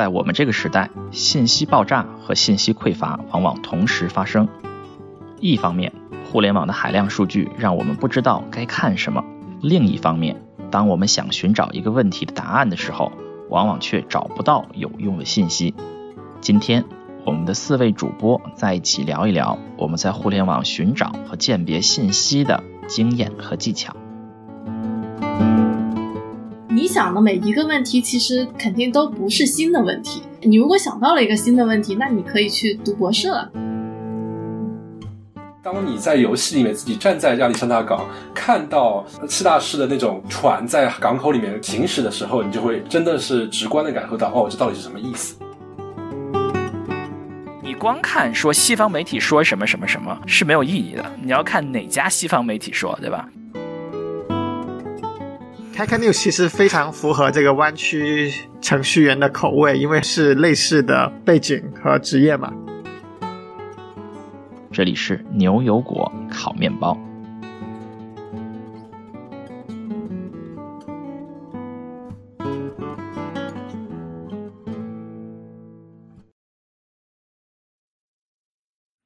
在我们这个时代，信息爆炸和信息匮乏往往同时发生。一方面，互联网的海量数据让我们不知道该看什么；另一方面，当我们想寻找一个问题的答案的时候，往往却找不到有用的信息。今天，我们的四位主播在一起聊一聊我们在互联网寻找和鉴别信息的经验和技巧。你想的每一个问题，其实肯定都不是新的问题。你如果想到了一个新的问题，那你可以去读博士了。当你在游戏里面自己站在亚历山大港，看到七大师的那种船在港口里面行驶的时候，你就会真的是直观的感受到，哦，这到底是什么意思？你光看说西方媒体说什么什么什么是没有意义的，你要看哪家西方媒体说，对吧？开开 news 其实非常符合这个湾区程序员的口味，因为是类似的背景和职业嘛。这里是牛油果烤面包。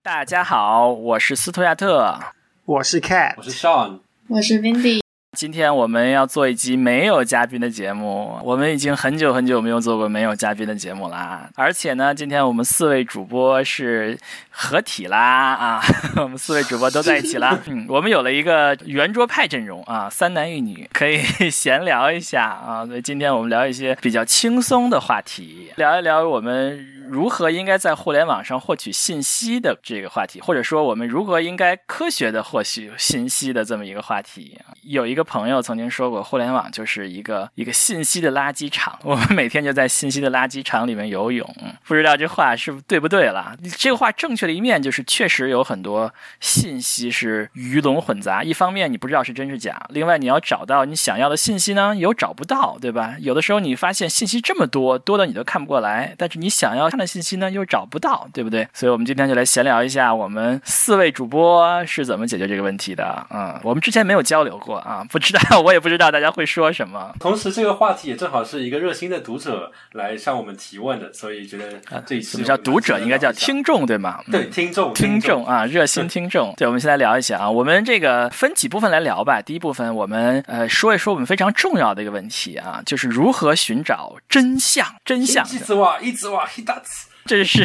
大家好，我是斯图亚特，我是 Cat，我是 Sean，我是 Vindy。今天我们要做一期没有嘉宾的节目，我们已经很久很久没有做过没有嘉宾的节目啦。而且呢，今天我们四位主播是合体啦啊，我们四位主播都在一起啦。嗯，我们有了一个圆桌派阵容啊，三男一女，可以闲聊一下啊。所以今天我们聊一些比较轻松的话题，聊一聊我们如何应该在互联网上获取信息的这个话题，或者说我们如何应该科学的获取信息的这么一个话题。有一个。朋友曾经说过，互联网就是一个 一个信息的垃圾场。我们每天就在信息的垃圾场里面游泳，不知道这话是对不对了。这个话正确的一面就是，确实有很多信息是鱼龙混杂。一方面你不知道是真是假，另外你要找到你想要的信息呢，又找不到，对吧？有的时候你发现信息这么多，多的你都看不过来，但是你想要看的信息呢，又找不到，对不对？所以我们今天就来闲聊一下，我们四位主播是怎么解决这个问题的。嗯，我们之前没有交流过啊。不知道，我也不知道大家会说什么。同时，这个话题也正好是一个热心的读者来向我们提问的，所以觉得这一期什么叫读者，应该叫听众，对吗？对，听众，听众啊，热心听众。对，我们先来聊一下啊，我们这个分几部分来聊吧。第一部分，我们呃说一说我们非常重要的一个问题啊，就是如何寻找真相。真相。一直挖，一直挖，一大次。这是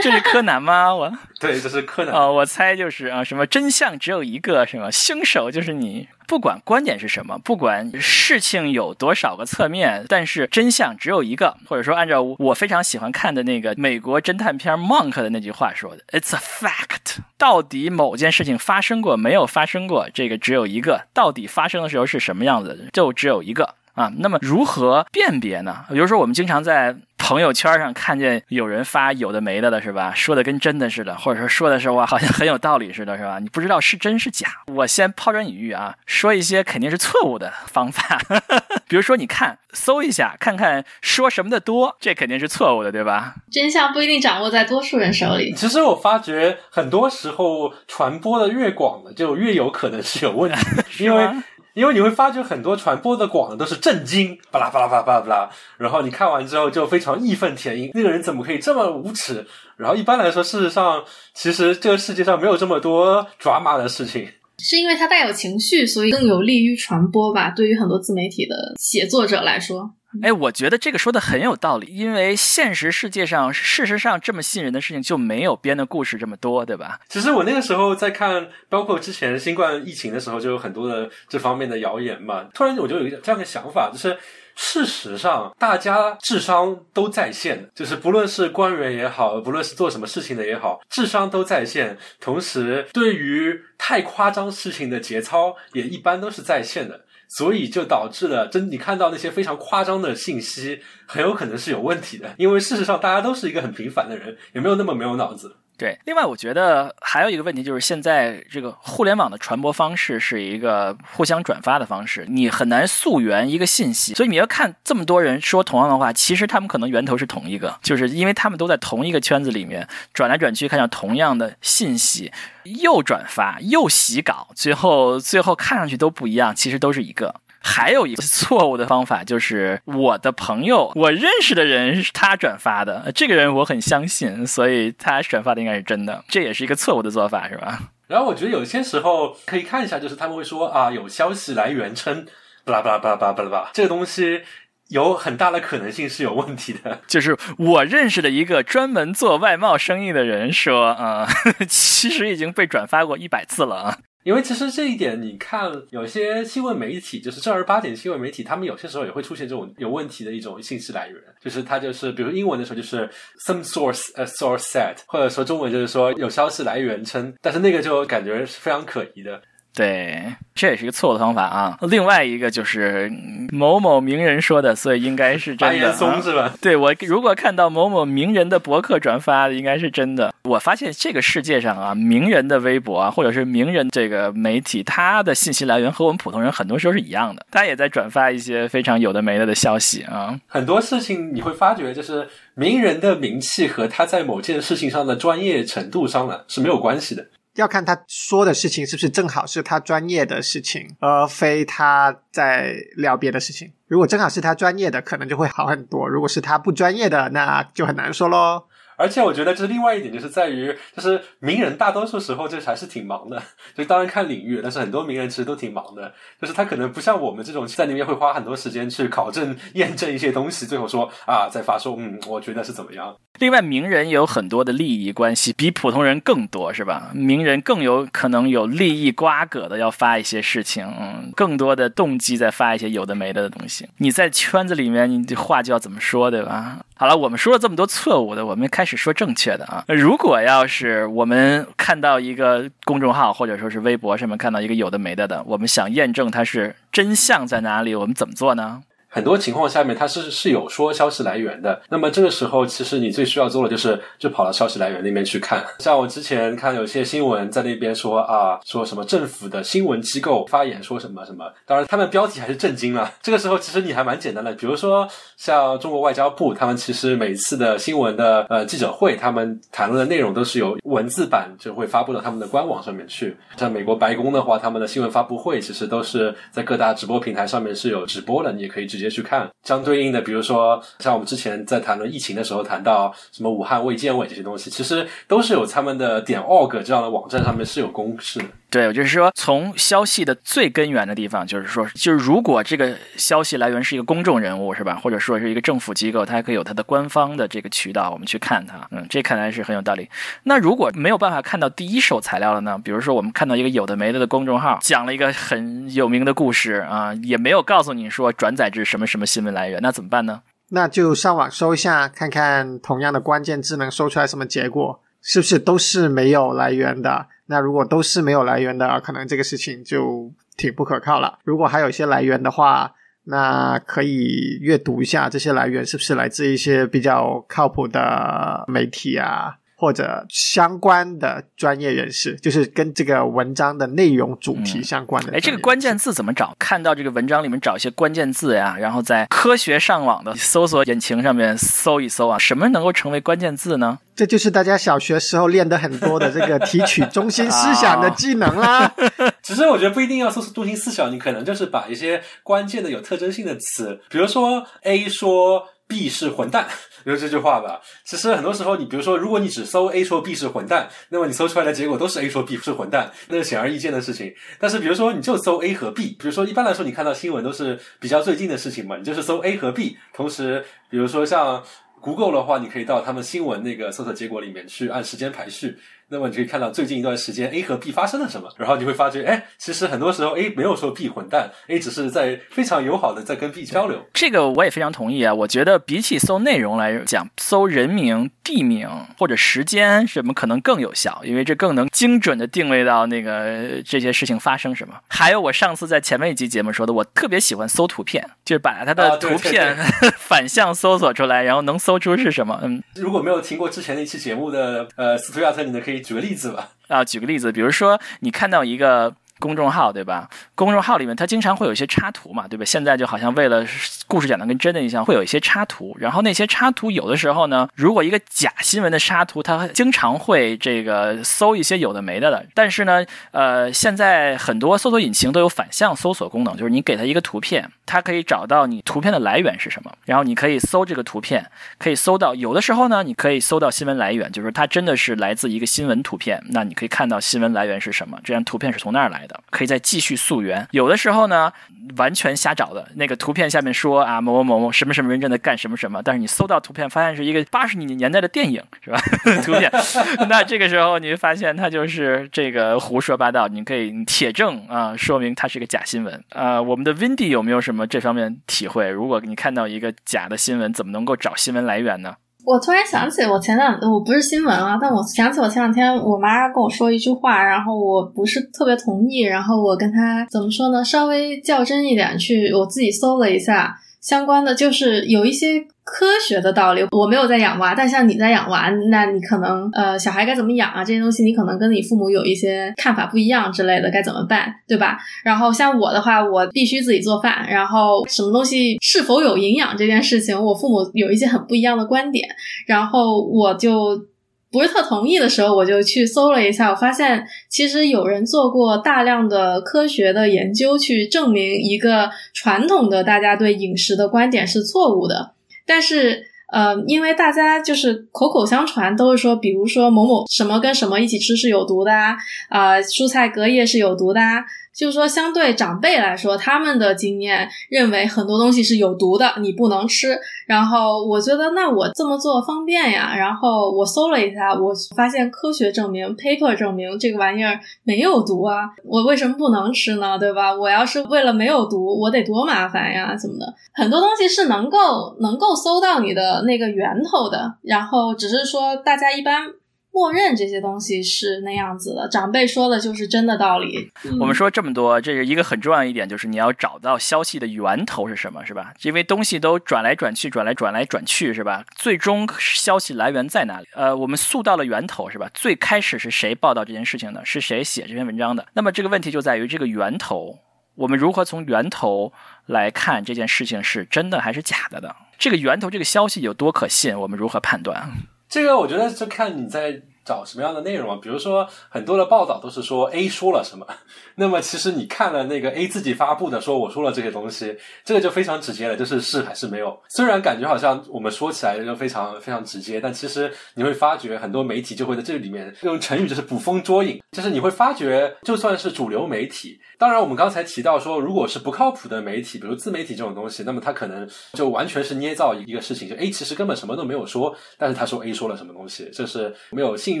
这是柯南吗？我 对，这是柯南啊。我猜就是啊，什么真相只有一个，是吗？凶手就是你。不管观点是什么，不管事情有多少个侧面，但是真相只有一个。或者说，按照我非常喜欢看的那个美国侦探片《Monk》的那句话说的：“It's a fact。”到底某件事情发生过没有发生过？这个只有一个。到底发生的时候是什么样子？就只有一个。啊，那么如何辨别呢？比如说，我们经常在朋友圈上看见有人发有的没的了，是吧？说的跟真的似的，或者说说的是哇，好像很有道理似的，是吧？你不知道是真是假。我先抛砖引玉啊，说一些肯定是错误的方法。比如说，你看，搜一下，看看说什么的多，这肯定是错误的，对吧？真相不一定掌握在多数人手里。其实我发觉，很多时候传播的越广的，就越有可能是有问题，因为。因为你会发觉很多传播的广的都是震惊，巴拉巴拉巴拉巴拉巴拉，然后你看完之后就非常义愤填膺，那个人怎么可以这么无耻？然后一般来说，事实上其实这个世界上没有这么多抓马的事情，是因为它带有情绪，所以更有利于传播吧？对于很多自媒体的写作者来说。哎，我觉得这个说的很有道理，因为现实世界上，事实上这么吸引人的事情就没有编的故事这么多，对吧？其实我那个时候在看，包括之前新冠疫情的时候，就有很多的这方面的谣言嘛。突然我就有一个这样的想法，就是事实上大家智商都在线，就是不论是官员也好，不论是做什么事情的也好，智商都在线。同时，对于太夸张事情的节操也一般都是在线的。所以就导致了，真你看到那些非常夸张的信息，很有可能是有问题的。因为事实上，大家都是一个很平凡的人，也没有那么没有脑子。对，另外我觉得还有一个问题就是，现在这个互联网的传播方式是一个互相转发的方式，你很难溯源一个信息。所以你要看这么多人说同样的话，其实他们可能源头是同一个，就是因为他们都在同一个圈子里面转来转去，看到同样的信息，又转发又洗稿，最后最后看上去都不一样，其实都是一个。还有一个错误的方法就是我的朋友，我认识的人是他转发的，这个人我很相信，所以他转发的应该是真的，这也是一个错误的做法，是吧？然后我觉得有些时候可以看一下，就是他们会说啊，有消息来源称，巴拉巴拉巴拉巴拉巴拉，这个东西有很大的可能性是有问题的。就是我认识的一个专门做外贸生意的人说，啊、其实已经被转发过一百次了啊。因为其实这一点，你看有些新闻媒体，就是正儿八经新闻媒体，他们有些时候也会出现这种有问题的一种信息来源，就是它就是，比如英文的时候就是 some source a source said，或者说中文就是说有消息来源称，但是那个就感觉是非常可疑的。对，这也是一个错误的方法啊。另外一个就是嗯某某名人说的，所以应该是真的、松啊。是吧？对我如果看到某某名人的博客转发的，应该是真的。我发现这个世界上啊，名人的微博啊，或者是名人这个媒体，他的信息来源和我们普通人很多时候是一样的，他也在转发一些非常有的没的的消息啊。很多事情你会发觉，就是名人的名气和他在某件事情上的专业程度上呢是没有关系的。要看他说的事情是不是正好是他专业的事情，而非他在聊别的事情。如果正好是他专业的，可能就会好很多；如果是他不专业的，那就很难说喽。而且我觉得这另外一点就是在于，就是名人大多数时候就还是挺忙的，就当然看领域，但是很多名人其实都挺忙的，就是他可能不像我们这种在里面会花很多时间去考证、验证一些东西，最后说啊再发说，嗯，我觉得是怎么样。另外，名人也有很多的利益关系，比普通人更多，是吧？名人更有可能有利益瓜葛的要发一些事情，嗯，更多的动机在发一些有的没的的东西。你在圈子里面，你这话就要怎么说，对吧？好了，我们说了这么多错误的，我们开始说正确的啊。如果要是我们看到一个公众号或者说是微博上面看到一个有的没的的，我们想验证它是真相在哪里，我们怎么做呢？很多情况下面，它是是有说消息来源的。那么这个时候，其实你最需要做的就是就跑到消息来源那边去看。像我之前看有些新闻在那边说啊，说什么政府的新闻机构发言说什么什么，当然他们标题还是震惊了。这个时候其实你还蛮简单的，比如说像中国外交部，他们其实每次的新闻的呃记者会，他们谈论的内容都是有文字版就会发布到他们的官网上面去。像美国白宫的话，他们的新闻发布会其实都是在各大直播平台上面是有直播的，你也可以直接直接去看。相对应的，比如说像我们之前在谈论疫情的时候谈到什么武汉卫健委这些东西，其实都是有他们的点 org 这样的网站上面是有公示的。对，我就是说，从消息的最根源的地方，就是说，就是如果这个消息来源是一个公众人物，是吧？或者说是一个政府机构，它还可以有它的官方的这个渠道，我们去看它。嗯，这看来是很有道理。那如果没有办法看到第一手材料了呢？比如说，我们看到一个有的没的的公众号，讲了一个很有名的故事啊，也没有告诉你说转载至什么什么新闻来源，那怎么办呢？那就上网搜一下，看看同样的关键字能搜出来什么结果，是不是都是没有来源的？那如果都是没有来源的，可能这个事情就挺不可靠了。如果还有一些来源的话，那可以阅读一下这些来源是不是来自一些比较靠谱的媒体啊，或者相关的专业人士，就是跟这个文章的内容主题相关的。哎，这个关键字怎么找？看到这个文章里面找一些关键字呀，然后在科学上网的搜索引擎上面搜一搜啊，什么能够成为关键字呢？这就是大家小学时候练的很多的这个提取中心思想的 技能啦。其实我觉得不一定要搜索中心思想，你可能就是把一些关键的有特征性的词，比如说 A 说 B 是混蛋，比 如这句话吧。其实很多时候，你比如说，如果你只搜 A 说 B 是混蛋，那么你搜出来的结果都是 A 说 B 是混蛋，那是显而易见的事情。但是比如说，你就搜 A 和 B，比如说一般来说，你看到新闻都是比较最近的事情嘛，你就是搜 A 和 B，同时比如说像。Google 的话，你可以到他们新闻那个搜索结果里面去按时间排序，那么你可以看到最近一段时间 A 和 B 发生了什么，然后你会发觉，哎，其实很多时候 A 没有说 B 混蛋，A 只是在非常友好的在跟 B 交流。这个我也非常同意啊，我觉得比起搜内容来讲，搜人名、地名或者时间什么可能更有效，因为这更能精准的定位到那个这些事情发生什么。还有我上次在前面一集节目说的，我特别喜欢搜图片，就是把它的图片、反向搜索出来，然后能搜出是什么。嗯，如果没有听过之前那期节目的呃斯图亚特，你呢可以举个例子吧。啊，举个例子，比如说你看到一个公众号，对吧？公众号里面它经常会有一些插图嘛，对吧？现在就好像为了故事讲的跟真的一样，会有一些插图。然后那些插图有的时候呢，如果一个假新闻的插图，它经常会这个搜一些有的没的的。但是呢，呃，现在很多搜索引擎都有反向搜索功能，就是你给它一个图片，它可以找到你图片的来源是什么，然后你可以搜这个图片，可以搜到有的时候呢，你可以搜到新闻来源，就是它真的是来自一个新闻图片，那你可以看到新闻来源是什么，这张图片是从那儿来的，可以再继续溯源。有的时候呢，完全瞎找的，那个图片下面说啊某某某某什么什么人正在干什么什么，但是你搜到图片，发现是一个八十年代的电影，是吧？图片，那这个时候你会发现它就是这个胡说八道，你可以铁证啊，说明它是个假新闻。呃，我们的 Windy 有没有什么这方面体会？如果你看到一个假的新闻，怎么能够找新闻来源呢？我突然想起，我前两我不是新闻啊，但我想起我前两天我妈跟我说一句话，然后我不是特别同意，然后我跟她怎么说呢？稍微较真一点，去我自己搜了一下相关的，就是有一些。科学的道理，我没有在养娃，但像你在养娃，那你可能呃，小孩该怎么养啊？这些东西你可能跟你父母有一些看法不一样之类的，该怎么办，对吧？然后像我的话，我必须自己做饭，然后什么东西是否有营养这件事情，我父母有一些很不一样的观点，然后我就。不是特同意的时候，我就去搜了一下，我发现其实有人做过大量的科学的研究，去证明一个传统的大家对饮食的观点是错误的。但是，呃，因为大家就是口口相传，都是说，比如说某某什么跟什么一起吃是有毒的啊，啊，蔬菜隔夜是有毒的啊。就是说，相对长辈来说，他们的经验认为很多东西是有毒的，你不能吃。然后我觉得，那我这么做方便呀。然后我搜了一下，我发现科学证明，paper 证明这个玩意儿没有毒啊。我为什么不能吃呢？对吧？我要是为了没有毒，我得多麻烦呀，怎么的？很多东西是能够能够搜到你的那个源头的。然后只是说，大家一般。默认这些东西是那样子的，长辈说的就是真的道理。我们说这么多，这是一个很重要一点，就是你要找到消息的源头是什么，是吧？因为东西都转来转去，转来转来转去，是吧？最终消息来源在哪里？呃，我们溯到了源头，是吧？最开始是谁报道这件事情的？是谁写这篇文章的？那么这个问题就在于这个源头，我们如何从源头来看这件事情是真的还是假的的？这个源头这个消息有多可信？我们如何判断？这个我觉得就看你在找什么样的内容啊，比如说很多的报道都是说 A 说了什么，那么其实你看了那个 A 自己发布的说我说了这些东西，这个就非常直接了，就是是还是没有。虽然感觉好像我们说起来就非常非常直接，但其实你会发觉很多媒体就会在这里面用成语就是捕风捉影，就是你会发觉就算是主流媒体。当然，我们刚才提到说，如果是不靠谱的媒体，比如自媒体这种东西，那么他可能就完全是捏造一个事情，就 A 其实根本什么都没有说，但是他说 A 说了什么东西，这是没有信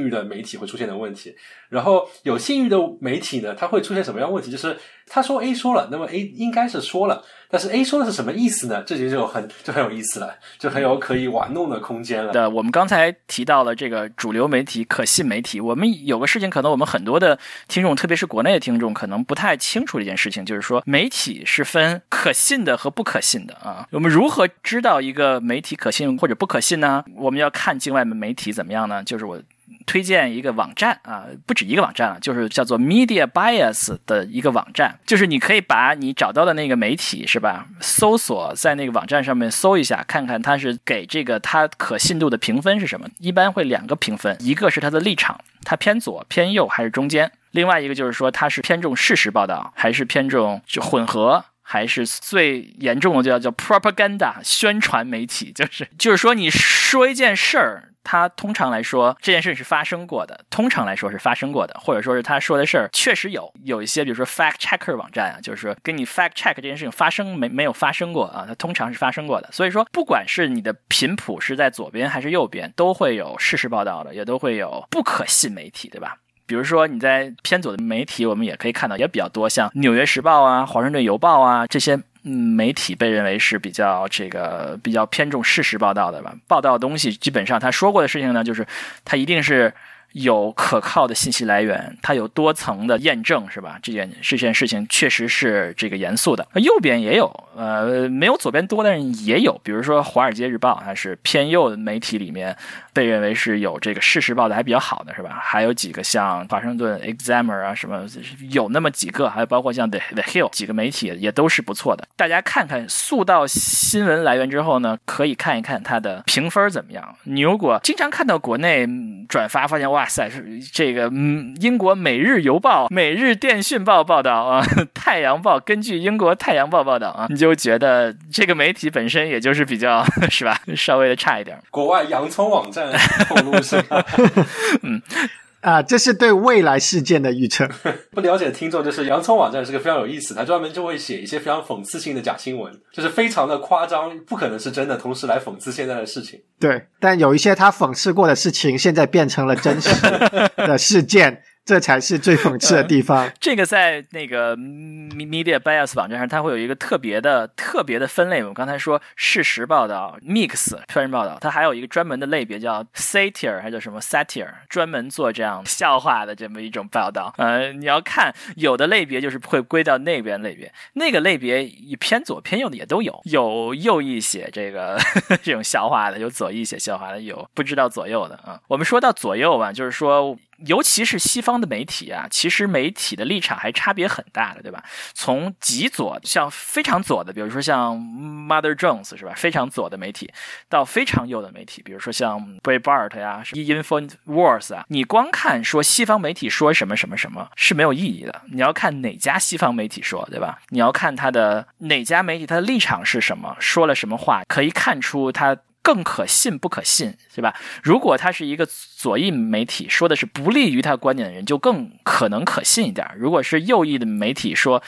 誉的媒体会出现的问题。然后有信誉的媒体呢，它会出现什么样问题？就是他说 A 说了，那么 A 应该是说了。但是 A 说的是什么意思呢？这就就很就很有意思了，就很有可以玩弄的空间了。对，我们刚才提到了这个主流媒体、可信媒体。我们有个事情，可能我们很多的听众，特别是国内的听众，可能不太清楚这件事情，就是说媒体是分可信的和不可信的啊。我们如何知道一个媒体可信或者不可信呢？我们要看境外的媒体怎么样呢？就是我。推荐一个网站啊，不止一个网站啊，就是叫做 Media Bias 的一个网站，就是你可以把你找到的那个媒体是吧，搜索在那个网站上面搜一下，看看它是给这个它可信度的评分是什么。一般会两个评分，一个是它的立场，它偏左偏右还是中间；另外一个就是说它是偏重事实报道还是偏重就混合，还是最严重的就叫叫 propaganda 宣传媒体，就是就是说你说一件事儿。它通常来说，这件事是发生过的。通常来说是发生过的，或者说是他说的事儿确实有。有一些，比如说 fact checker 网站啊，就是说跟你 fact check 这件事情发生没没有发生过啊，它通常是发生过的。所以说，不管是你的频谱是在左边还是右边，都会有事实报道的，也都会有不可信媒体，对吧？比如说你在偏左的媒体，我们也可以看到也比较多，像《纽约时报》啊、《华盛顿邮报》啊这些。嗯，媒体被认为是比较这个比较偏重事实报道的吧？报道的东西基本上他说过的事情呢，就是他一定是有可靠的信息来源，它有多层的验证，是吧？这件这件事情确实是这个严肃的。右边也有呃，没有左边多，但是也有，比如说《华尔街日报》，它是偏右的媒体里面被认为是有这个事实报的还比较好的，是吧？还有几个像华盛顿 Examiner 啊什么，有那么几个，还有包括像 The The Hill 几个媒体也都是不错的。大家看看速到新闻来源之后呢，可以看一看它的评分怎么样。你如果经常看到国内转发，发现哇塞，是这个嗯，英国《每日邮报》、《每日电讯报》报道啊，《太阳报》根据英国《太阳报》报道啊，你就觉得这个媒体本身也就是比较是吧，稍微的差一点。国外洋葱网站透露是吧？嗯。啊，这是对未来事件的预测。不了解的听众，就是洋葱网站是个非常有意思，它专门就会写一些非常讽刺性的假新闻，就是非常的夸张，不可能是真的，同时来讽刺现在的事情。对，但有一些他讽刺过的事情，现在变成了真实的事件。这才是最讽刺的地方。这个在那个 Media Bias 网站上，它会有一个特别的、特别的分类。我刚才说事实报道、Mix 专人报道，它还有一个专门的类别叫 Satire，还叫什么 Satire，专门做这样笑话的这么一种报道。呃，你要看有的类别就是会归到那边类别，那个类别偏左偏右的也都有，有右翼写这个 这种笑话的，有左翼写笑话的，有不知道左右的啊。我们说到左右吧，就是说。尤其是西方的媒体啊，其实媒体的立场还差别很大的，对吧？从极左，像非常左的，比如说像 Mother Jones 是吧？非常左的媒体，到非常右的媒体，比如说像 Breitbart 呀、Infowars 啊，你光看说西方媒体说什么什么什么是没有意义的。你要看哪家西方媒体说，对吧？你要看他的哪家媒体他的立场是什么，说了什么话，可以看出他。更可信不可信，是吧？如果他是一个左翼媒体，说的是不利于他观点的人，就更可能可信一点；如果是右翼的媒体说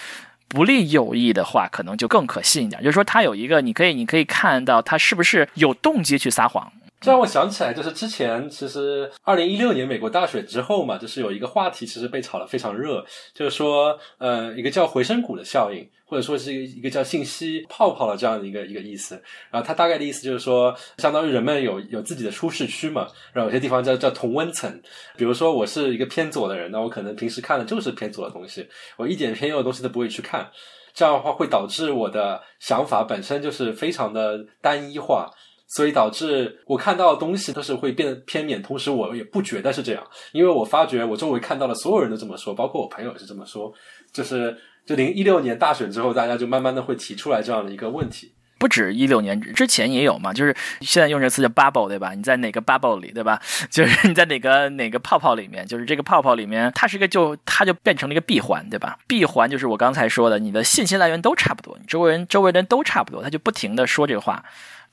不利右翼的话，可能就更可信一点。就是说，他有一个，你可以，你可以看到他是不是有动机去撒谎。这让我想起来，就是之前其实二零一六年美国大选之后嘛，就是有一个话题其实被炒得非常热，就是说，呃，一个叫回声谷的效应，或者说是一个一个叫信息泡泡的这样的一个一个意思。然后它大概的意思就是说，相当于人们有有自己的舒适区嘛，然后有些地方叫叫同温层。比如说我是一个偏左的人，那我可能平时看的就是偏左的东西，我一点偏右的东西都不会去看。这样的话会导致我的想法本身就是非常的单一化。所以导致我看到的东西都是会变得偏免，同时我也不觉得是这样，因为我发觉我周围看到的所有人都这么说，包括我朋友也是这么说，就是就零一六年大选之后，大家就慢慢的会提出来这样的一个问题。不止一六年之前也有嘛，就是现在用这词叫 bubble 对吧？你在哪个 bubble 里对吧？就是你在哪个哪个泡泡里面，就是这个泡泡里面，它是个就它就变成了一个闭环对吧？闭环就是我刚才说的，你的信息来源都差不多，你周围人周围人都差不多，他就不停的说这个话。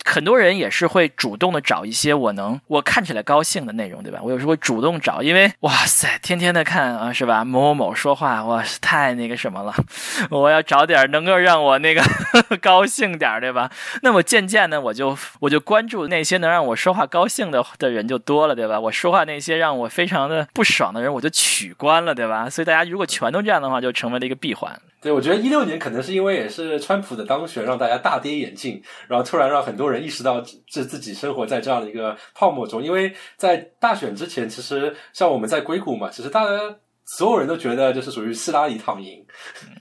很多人也是会主动的找一些我能我看起来高兴的内容，对吧？我有时候会主动找，因为哇塞，天天的看啊，是吧？某某某说话，哇，太那个什么了，我要找点能够让我那个 高兴点，对吧？那么渐渐的，我就我就关注那些能让我说话高兴的的人就多了，对吧？我说话那些让我非常的不爽的人，我就取关了，对吧？所以大家如果全都这样的话，就成为了一个闭环。对，我觉得一六年可能是因为也是川普的当选，让大家大跌眼镜，然后突然让很多人意识到自自己生活在这样的一个泡沫中。因为在大选之前，其实像我们在硅谷嘛，其实大家所有人都觉得就是属于希拉里躺赢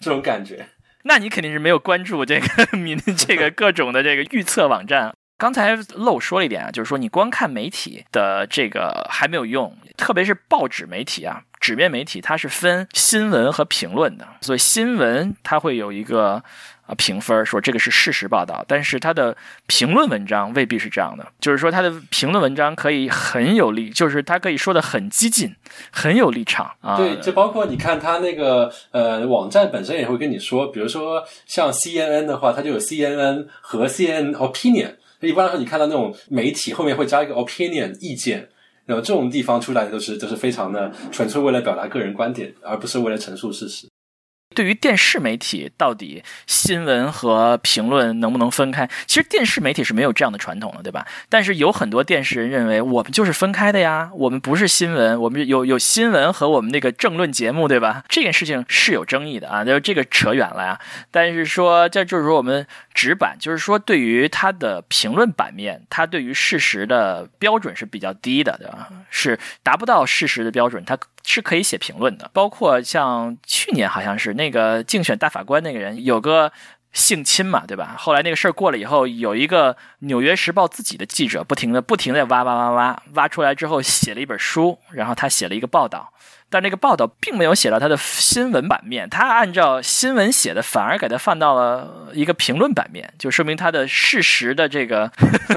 这种感觉。那你肯定是没有关注这个 民这个各种的这个预测网站。刚才漏说了一点啊，就是说你光看媒体的这个还没有用，特别是报纸媒体啊，纸面媒体它是分新闻和评论的，所以新闻它会有一个啊评分，说这个是事实报道，但是它的评论文章未必是这样的，就是说它的评论文章可以很有力，就是它可以说的很激进，很有立场啊。对，就包括你看它那个呃网站本身也会跟你说，比如说像 CNN 的话，它就有 CNN 和 CNN Opinion。一般来说，你看到那种媒体后面会加一个 opinion 意见，那么这种地方出来的都是都是非常的纯粹为了表达个人观点，而不是为了陈述事实。对于电视媒体，到底新闻和评论能不能分开？其实电视媒体是没有这样的传统的，对吧？但是有很多电视人认为，我们就是分开的呀，我们不是新闻，我们有有新闻和我们那个政论节目，对吧？这件事情是有争议的啊，就是这个扯远了呀。但是说，这就是说我们纸板，就是说对于它的评论版面，它对于事实的标准是比较低的，对吧？是达不到事实的标准，它是可以写评论的。包括像去年好像是。那个竞选大法官那个人有个性侵嘛，对吧？后来那个事儿过了以后，有一个《纽约时报》自己的记者，不停的、不停的挖挖挖挖挖出来之后，写了一本书，然后他写了一个报道。但那个报道并没有写到它的新闻版面，他按照新闻写的，反而给它放到了一个评论版面，就说明它的事实的这个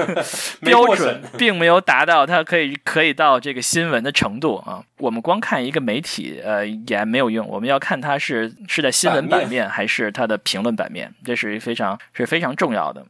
标准 并没有达到它可以可以到这个新闻的程度啊。我们光看一个媒体，呃，也没有用，我们要看它是是在新闻版面还是它的评论版面，这是非常是非常重要的。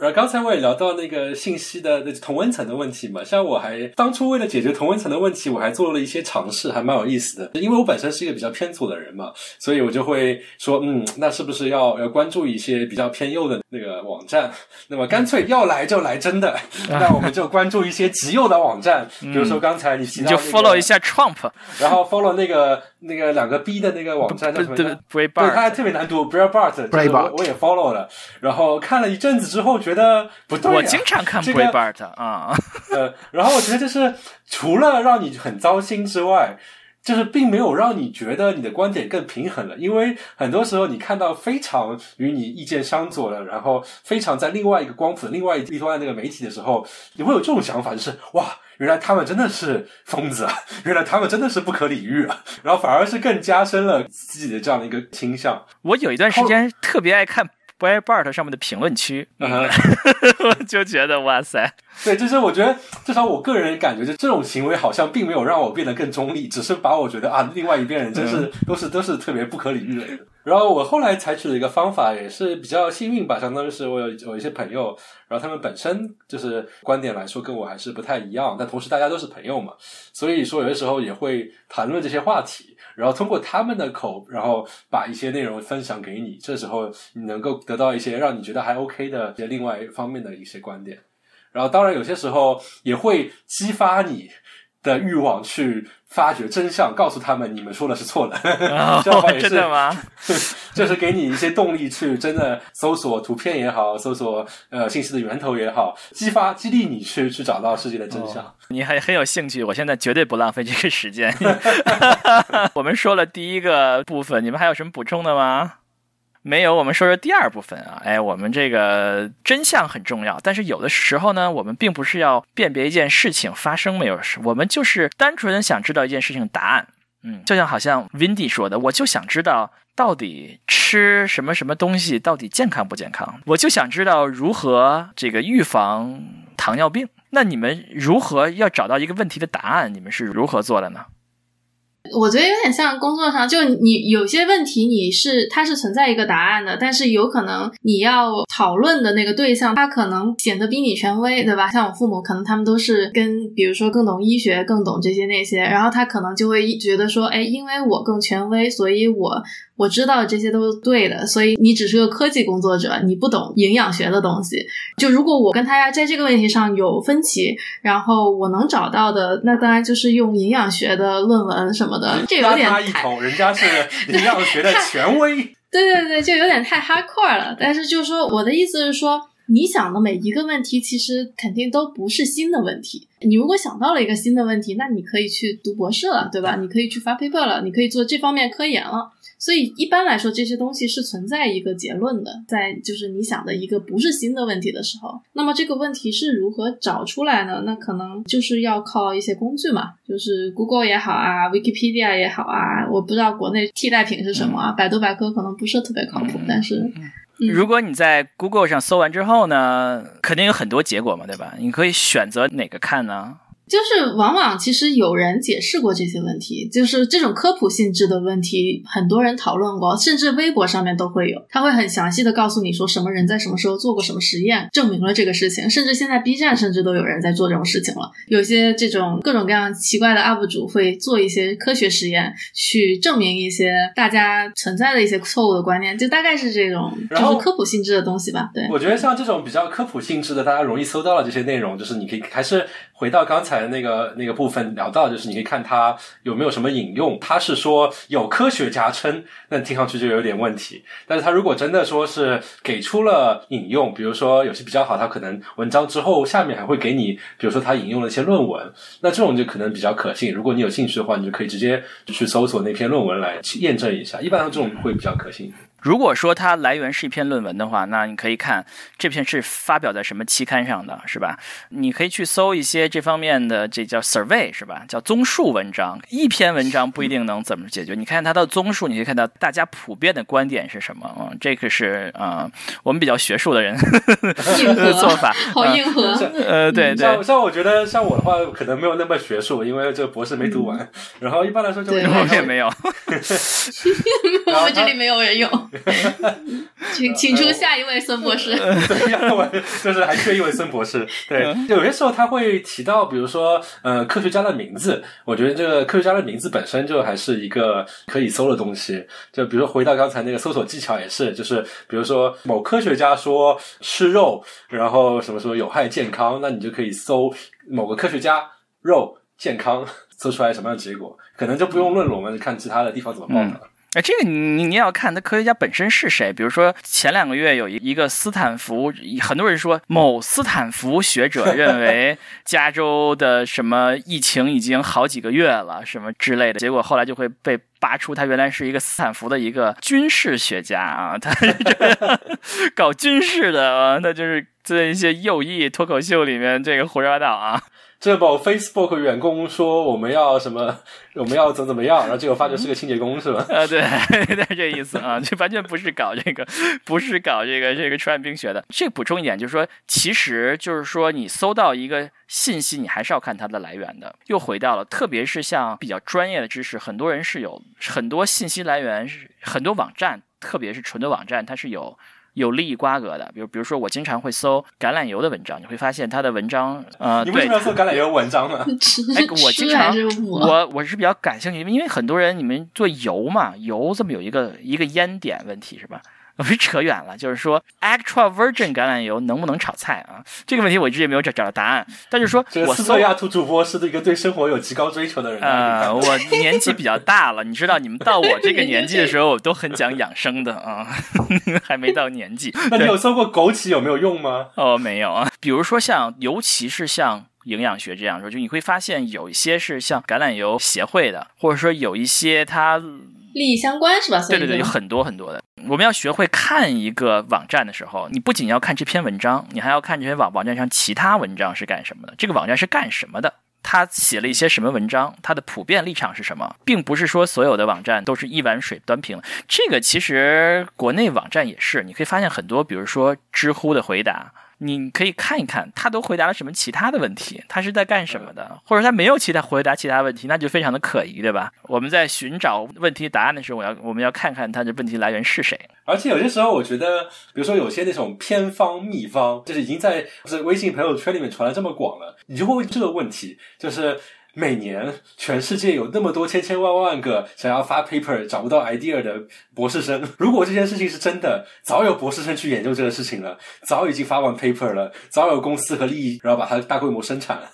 然后刚才我也聊到那个信息的那同温层的问题嘛，像我还当初为了解决同温层的问题，我还做了一些尝试，还蛮有意思的。因为我本身是一个比较偏左的人嘛，所以我就会说，嗯，那是不是要要关注一些比较偏右的那个网站？那么干脆要来就来真的，那我们就关注一些极右的网站，比如说刚才你提到就 follow 一下 Trump，然后 follow 那个那个两个 B 的那个网站叫什么？对，它特别难读，Breitbart，我我也 follow 了，然后看了一阵子之后。觉得不对，我经常看 Breitbart 啊，呃，然后我觉得就是除了让你很糟心之外，就是并没有让你觉得你的观点更平衡了。因为很多时候你看到非常与你意见相左的，然后非常在另外一个光谱、另外一端那个媒体的时候，你会有这种想法，就是哇，原来他们真的是疯子啊，原来他们真的是不可理喻啊，然后反而是更加深了自己的这样的一个倾向。我有一段时间特别爱看。Breitbart 上面的评论区，嗯 我就觉得哇塞，对，就是我觉得至少我个人感觉，就这种行为好像并没有让我变得更中立，只是把我觉得啊，另外一边人真是都是都是特别不可理喻的。然后我后来采取了一个方法，也是比较幸运吧，相当于是我有有一些朋友，然后他们本身就是观点来说跟我还是不太一样，但同时大家都是朋友嘛，所以说有的时候也会谈论这些话题。然后通过他们的口，然后把一些内容分享给你，这时候你能够得到一些让你觉得还 OK 的一些另外一方面的一些观点。然后当然有些时候也会激发你的欲望去发掘真相，告诉他们你们说的是错的。这样话也是，就是给你一些动力去真的搜索图片也好，搜索呃信息的源头也好，激发激励你去去找到世界的真相。你还很有兴趣，我现在绝对不浪费这个时间。我们说了第一个部分，你们还有什么补充的吗？没有，我们说说第二部分啊。哎，我们这个真相很重要，但是有的时候呢，我们并不是要辨别一件事情发生没有，我们就是单纯的想知道一件事情答案。嗯，就像好像 Windy 说的，我就想知道到底吃什么什么东西到底健康不健康，我就想知道如何这个预防糖尿病。那你们如何要找到一个问题的答案？你们是如何做的呢？我觉得有点像工作上，就你有些问题你是它是存在一个答案的，但是有可能你要讨论的那个对象，他可能显得比你权威，对吧？像我父母，可能他们都是跟比如说更懂医学、更懂这些那些，然后他可能就会觉得说，哎，因为我更权威，所以我。我知道这些都是对的，所以你只是个科技工作者，你不懂营养学的东西。就如果我跟他在这个问题上有分歧，然后我能找到的，那当然就是用营养学的论文什么的。这有点他一口，人家是 营养学的权威。对对对，就有点太 hardcore 了。但是就是说，我的意思是说，你想的每一个问题，其实肯定都不是新的问题。你如果想到了一个新的问题，那你可以去读博士了，对吧？你可以去发 paper 了，你可以做这方面科研了。所以一般来说，这些东西是存在一个结论的，在就是你想的一个不是新的问题的时候，那么这个问题是如何找出来呢？那可能就是要靠一些工具嘛，就是 Google 也好啊，Wikipedia 也好啊，我不知道国内替代品是什么啊，百度百科可能不是特别靠谱，但是如果你在 Google 上搜完之后呢，肯定有很多结果嘛，对吧？你可以选择哪个看呢？就是往往其实有人解释过这些问题，就是这种科普性质的问题，很多人讨论过，甚至微博上面都会有，他会很详细的告诉你说什么人在什么时候做过什么实验，证明了这个事情，甚至现在 B 站甚至都有人在做这种事情了。有些这种各种各样奇怪的 UP 主会做一些科学实验，去证明一些大家存在的一些错误的观念，就大概是这种，就是科普性质的东西吧。对，我觉得像这种比较科普性质的，大家容易搜到的这些内容，就是你可以还是。回到刚才那个那个部分聊到，就是你可以看他有没有什么引用。他是说有科学家称，那听上去就有点问题。但是他如果真的说是给出了引用，比如说有些比较好，他可能文章之后下面还会给你，比如说他引用了一些论文，那这种就可能比较可信。如果你有兴趣的话，你就可以直接去搜索那篇论文来去验证一下。一般这种会比较可信。如果说它来源是一篇论文的话，那你可以看这篇是发表在什么期刊上的，是吧？你可以去搜一些这方面的，这叫 survey 是吧？叫综述文章。一篇文章不一定能怎么解决，你看它的综述，你可以看到大家普遍的观点是什么。嗯，这个是啊、呃我们比较学术的人硬核 做法。好硬核。呃，对对像，像我觉得像我的话，可能没有那么学术，因为这个博士没读完。然后一般来说就我也没有。我们这里没有人有，请请出下一位孙博士。对，要我就是还缺一位孙博士。对，有些时候他会提到，比如说呃科学家的名字，我觉得这个科学家的名字本身就还是一个可以搜的东西。就比如说回到刚才那个搜索技巧也是，就是比如说某科学家说吃肉，然后什么什么有害健康，那你就可以搜某个科学家肉健康，搜出来什么样的结果，可能就不用论了，我们看其他的地方怎么报道了。哎，这个你你你要看他科学家本身是谁。比如说前两个月有一一个斯坦福，很多人说某斯坦福学者认为 加州的什么疫情已经好几个月了，什么之类的。结果后来就会被扒出他原来是一个斯坦福的一个军事学家啊，他是这个搞军事的啊，他就是在一些右翼脱口秀里面这个胡说八道啊。这某 Facebook 员工说我们要什么，我们要怎怎么样，然后结果发觉是个清洁工，是吧？啊，对，对，这意思啊，就完全不是搞这个，不是搞这个这个传染病学的。这补充一点，就是说，其实就是说，你搜到一个信息，你还是要看它的来源的。又回到了，特别是像比较专业的知识，很多人是有很多信息来源，是很多网站，特别是纯的网站，它是有。有利益瓜葛的，比如比如说，我经常会搜橄榄油的文章，你会发现他的文章，呃，你为什么要搜橄榄油文章呢？吃哎，我经常是？我我是比较感兴趣，因为很多人你们做油嘛，油这么有一个一个烟点问题是吧？我是扯远了，就是说 extra virgin 橄榄油能不能炒菜啊？这个问题我一直也没有找找到答案。但是说这个我搜斯特亚图主播是一个对生活有极高追求的人啊。呃，我年纪比较大了，你知道，你们到我这个年纪的时候，我都很讲养生的啊，还没到年纪。那你有搜过枸杞有没有用吗？哦，没有啊。比如说像，尤其是像营养学这样说，就你会发现有一些是像橄榄油协会的，或者说有一些它，利益相关是吧？对对对，有很多很多的。我们要学会看一个网站的时候，你不仅要看这篇文章，你还要看这些网网站上其他文章是干什么的，这个网站是干什么的。他写了一些什么文章？他的普遍立场是什么？并不是说所有的网站都是一碗水端平。这个其实国内网站也是，你可以发现很多，比如说知乎的回答，你可以看一看他都回答了什么其他的问题，他是在干什么的，或者他没有其他回答其他问题，那就非常的可疑，对吧？我们在寻找问题答案的时候，我要我们要看看他的问题来源是谁。而且有些时候，我觉得，比如说有些那种偏方秘方，就是已经在就是微信朋友圈里面传的这么广了，你就会问这个问题，就是每年全世界有那么多千千万万个想要发 paper 找不到 idea 的博士生，如果这件事情是真的，早有博士生去研究这个事情了，早已经发完 paper 了，早有公司和利益，然后把它大规模生产了。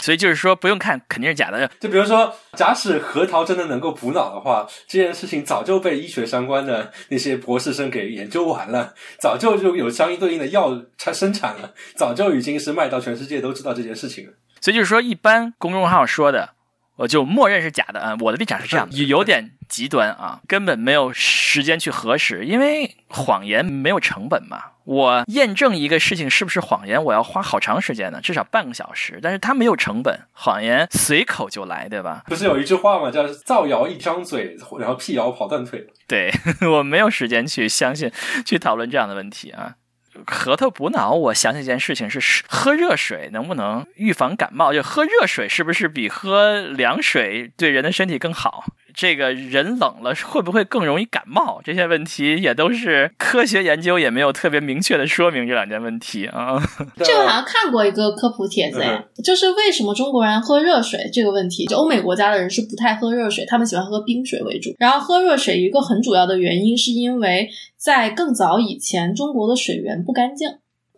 所以就是说，不用看，肯定是假的。就比如说，假使核桃真的能够补脑的话，这件事情早就被医学相关的那些博士生给研究完了，早就就有相应对应的药产生产了，早就已经是卖到全世界都知道这件事情了。所以就是说，一般公众号说的，我就默认是假的啊。我的立场是这样，的有点极端啊，根本没有时间去核实，因为谎言没有成本嘛。我验证一个事情是不是谎言，我要花好长时间呢，至少半个小时。但是它没有成本，谎言随口就来，对吧？不是有一句话吗？叫“造谣一张嘴，然后辟谣跑断腿对 我没有时间去相信、去讨论这样的问题啊。核桃补脑，我想起一件事情是喝热水能不能预防感冒？就喝热水是不是比喝凉水对人的身体更好？这个人冷了会不会更容易感冒？这些问题也都是科学研究也没有特别明确的说明这两件问题啊。”。这个好像看过一个科普帖子，哎，就是为什么中国人喝热水这个问题，就欧美国家的人是不太喝热水，他们喜欢喝冰水为主。然后喝热水一个很主要的原因是因为在更早以前，中国的水源不干净，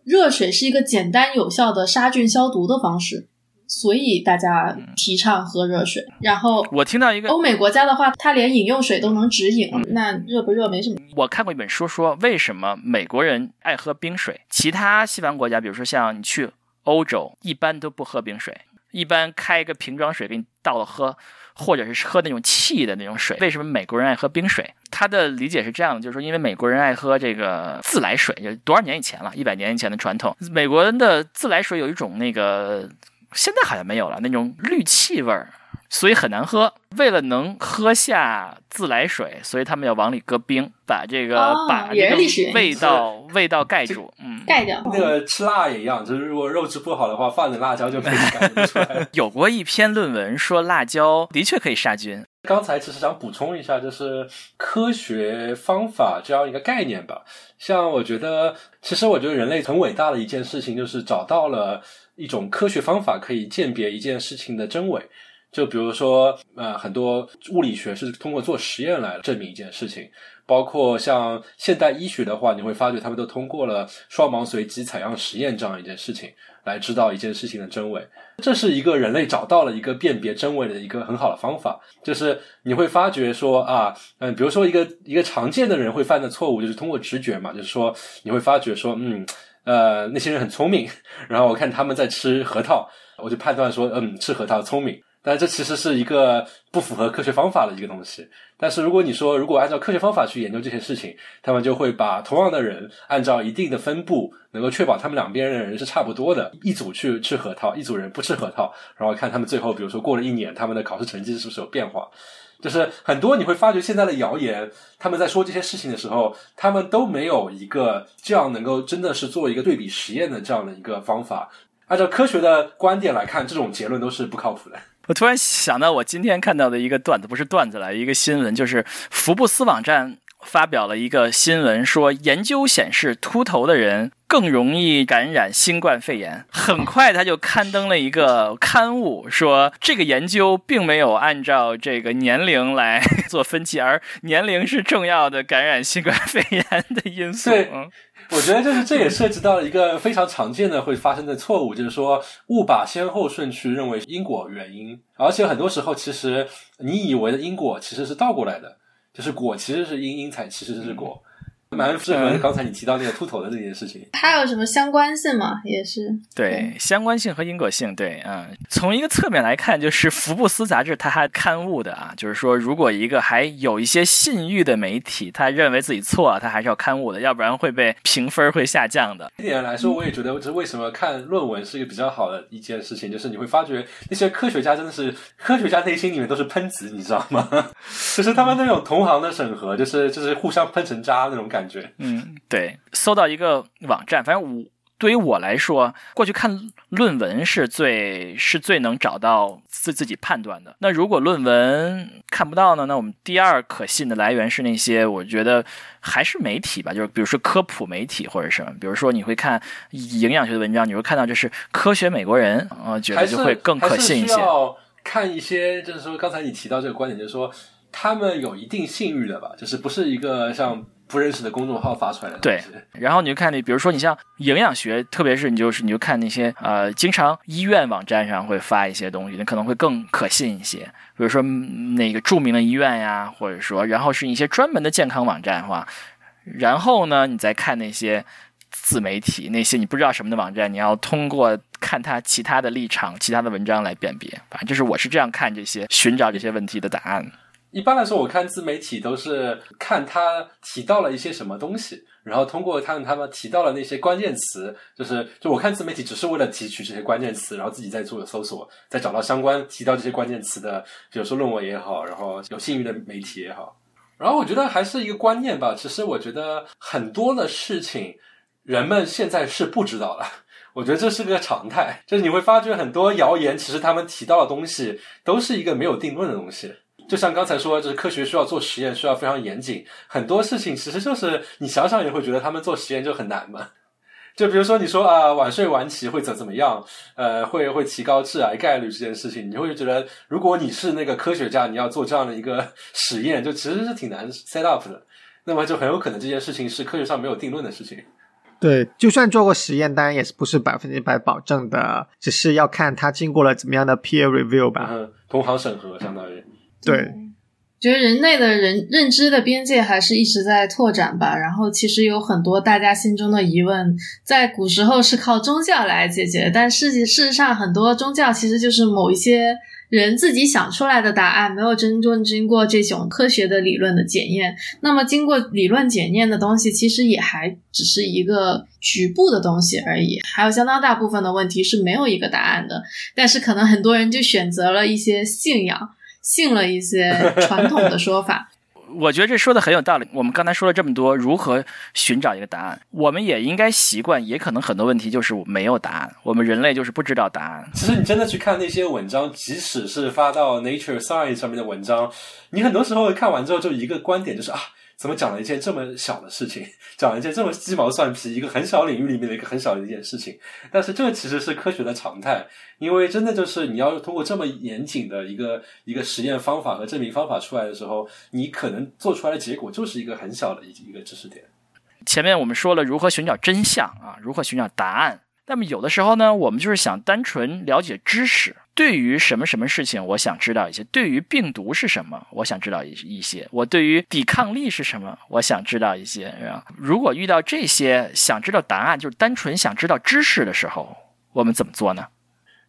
热水是一个简单有效的杀菌消毒的方式，所以大家提倡喝热水。然后我听到一个欧美国家的话，它连饮用水都能直饮，那热不热没什么。我看过一本书说，为什么美国人爱喝冰水，其他西方国家，比如说像你去欧洲，一般都不喝冰水。一般开一个瓶装水给你倒了喝，或者是喝那种气的那种水。为什么美国人爱喝冰水？他的理解是这样的，就是说因为美国人爱喝这个自来水，就多少年以前了，一百年以前的传统。美国人的自来水有一种那个现在好像没有了那种氯气味儿。所以很难喝。为了能喝下自来水，所以他们要往里搁冰，把这个、哦把这个味道味道盖住。嗯，盖掉。那个吃辣也一样，就是如果肉质不好的话，放点辣椒就可以感觉出来。有过一篇论文说辣椒的确可以杀菌。刚才其实想补充一下，就是科学方法这样一个概念吧。像我觉得，其实我觉得人类很伟大的一件事情，就是找到了一种科学方法，可以鉴别一件事情的真伪。就比如说，呃，很多物理学是通过做实验来证明一件事情，包括像现代医学的话，你会发觉他们都通过了双盲随机采样实验这样一件事情来知道一件事情的真伪。这是一个人类找到了一个辨别真伪的一个很好的方法，就是你会发觉说啊，嗯，比如说一个一个常见的人会犯的错误，就是通过直觉嘛，就是说你会发觉说，嗯，呃，那些人很聪明，然后我看他们在吃核桃，我就判断说，嗯，吃核桃聪明。但这其实是一个不符合科学方法的一个东西。但是如果你说，如果按照科学方法去研究这些事情，他们就会把同样的人按照一定的分布，能够确保他们两边的人是差不多的，一组去吃核桃，一组人不吃核桃，然后看他们最后，比如说过了一年，他们的考试成绩是不是有变化。就是很多你会发觉现在的谣言，他们在说这些事情的时候，他们都没有一个这样能够真的是做一个对比实验的这样的一个方法。按照科学的观点来看，这种结论都是不靠谱的。我突然想到，我今天看到的一个段子，不是段子了，一个新闻，就是福布斯网站发表了一个新闻，说研究显示秃头的人更容易感染新冠肺炎。很快，他就刊登了一个刊物，说这个研究并没有按照这个年龄来 做分析，而年龄是重要的感染新冠肺炎的因素。我觉得就是这也涉及到了一个非常常见的会发生的错误，就是说误把先后顺序认为因果原因，而且很多时候其实你以为的因果其实是倒过来的，就是果其实是因，因才其实是果，蛮适合刚才你提到那个秃头的这件事情。还有什么相关性吗？也是对，相关性和因果性，对，嗯，从一个侧面来看，就是福布斯杂志它还刊物的啊，就是说，如果一个还有一些信誉的媒体，他认为自己错了，他还是要刊物的，要不然会被评分会下降的。一点来说，我也觉得这为什么看论文是一个比较好的一件事情，就是你会发觉那些科学家真的是科学家内心里面都是喷子，你知道吗？就是他们那种同行的审核，就是就是互相喷成渣那种感觉。嗯，对，搜到一个网站，反正我对于我来说，过去看论文是最是最能找到自自己判断的。那如果论文看不到呢？那我们第二可信的来源是那些我觉得还是媒体吧，就是比如说科普媒体或者什么，比如说你会看营养学的文章，你会看到就是科学美国人，呃，觉得就会更可信一些看一些，就是说刚才你提到这个观点，就是说他们有一定信誉的吧，就是不是一个像不认识的公众号发出来的对。然后你就看那，比如说你像营养学，特别是你就是你就看那些呃，经常医院网站上会发一些东西，那可能会更可信一些。比如说那个著名的医院呀，或者说，然后是一些专门的健康网站的话，然后呢，你再看那些自媒体，那些你不知道什么的网站，你要通过看它其他的立场、其他的文章来辨别。反正就是我是这样看这些，寻找这些问题的答案。一般来说，我看自媒体都是看他提到了一些什么东西，然后通过他们他们提到了那些关键词，就是就我看自媒体只是为了提取这些关键词，然后自己再做搜索，再找到相关提到这些关键词的，比如说论文也好，然后有信誉的媒体也好。然后我觉得还是一个观念吧，其实我觉得很多的事情人们现在是不知道的。我觉得这是个常态，就是你会发觉很多谣言，其实他们提到的东西都是一个没有定论的东西。就像刚才说，就是科学需要做实验，需要非常严谨，很多事情其实就是你想想也会觉得他们做实验就很难嘛。就比如说你说啊，晚睡晚起会怎怎么样，呃，会会提高致癌概率这件事情，你会觉得如果你是那个科学家，你要做这样的一个实验，就其实是挺难 set up 的。那么就很有可能这件事情是科学上没有定论的事情。对，就算做过实验，当然也是不是百分之百保证的，只是要看它经过了怎么样的 peer review 吧。嗯，同行审核相当于。对，觉得人类的人认知的边界还是一直在拓展吧。然后其实有很多大家心中的疑问，在古时候是靠宗教来解决，但事实事实上很多宗教其实就是某一些。人自己想出来的答案没有真正经过这种科学的理论的检验，那么经过理论检验的东西，其实也还只是一个局部的东西而已，还有相当大部分的问题是没有一个答案的。但是可能很多人就选择了一些信仰，信了一些传统的说法。我觉得这说的很有道理。我们刚才说了这么多，如何寻找一个答案？我们也应该习惯，也可能很多问题就是没有答案。我们人类就是不知道答案。其实你真的去看那些文章，即使是发到 Nature Science 上面的文章，你很多时候看完之后就一个观点，就是啊。怎么讲了一件这么小的事情，讲了一件这么鸡毛蒜皮、一个很小领域里面的一个很小的一件事情？但是这其实是科学的常态，因为真的就是你要通过这么严谨的一个一个实验方法和证明方法出来的时候，你可能做出来的结果就是一个很小的一一个知识点。前面我们说了如何寻找真相啊，如何寻找答案。那么有的时候呢，我们就是想单纯了解知识。对于什么什么事情，我想知道一些；对于病毒是什么，我想知道一一些；我对于抵抗力是什么，我想知道一些。如果遇到这些想知道答案，就是单纯想知道知识的时候，我们怎么做呢？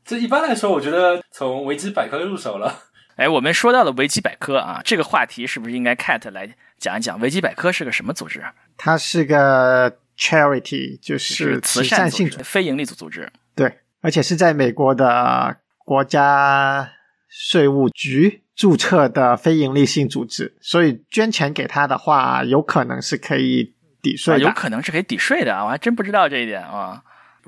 这一般来说，我觉得从维基百科入手了。哎，我们说到了维基百科啊，这个话题是不是应该 Cat 来讲一讲？维基百科是个什么组织？它是个。Charity 就是慈善性非盈利组组织，对，而且是在美国的国家税务局注册的非营利性组织，所以捐钱给他的话，有可能是可以抵税，有可能是可以抵税的啊！我还真不知道这一点啊。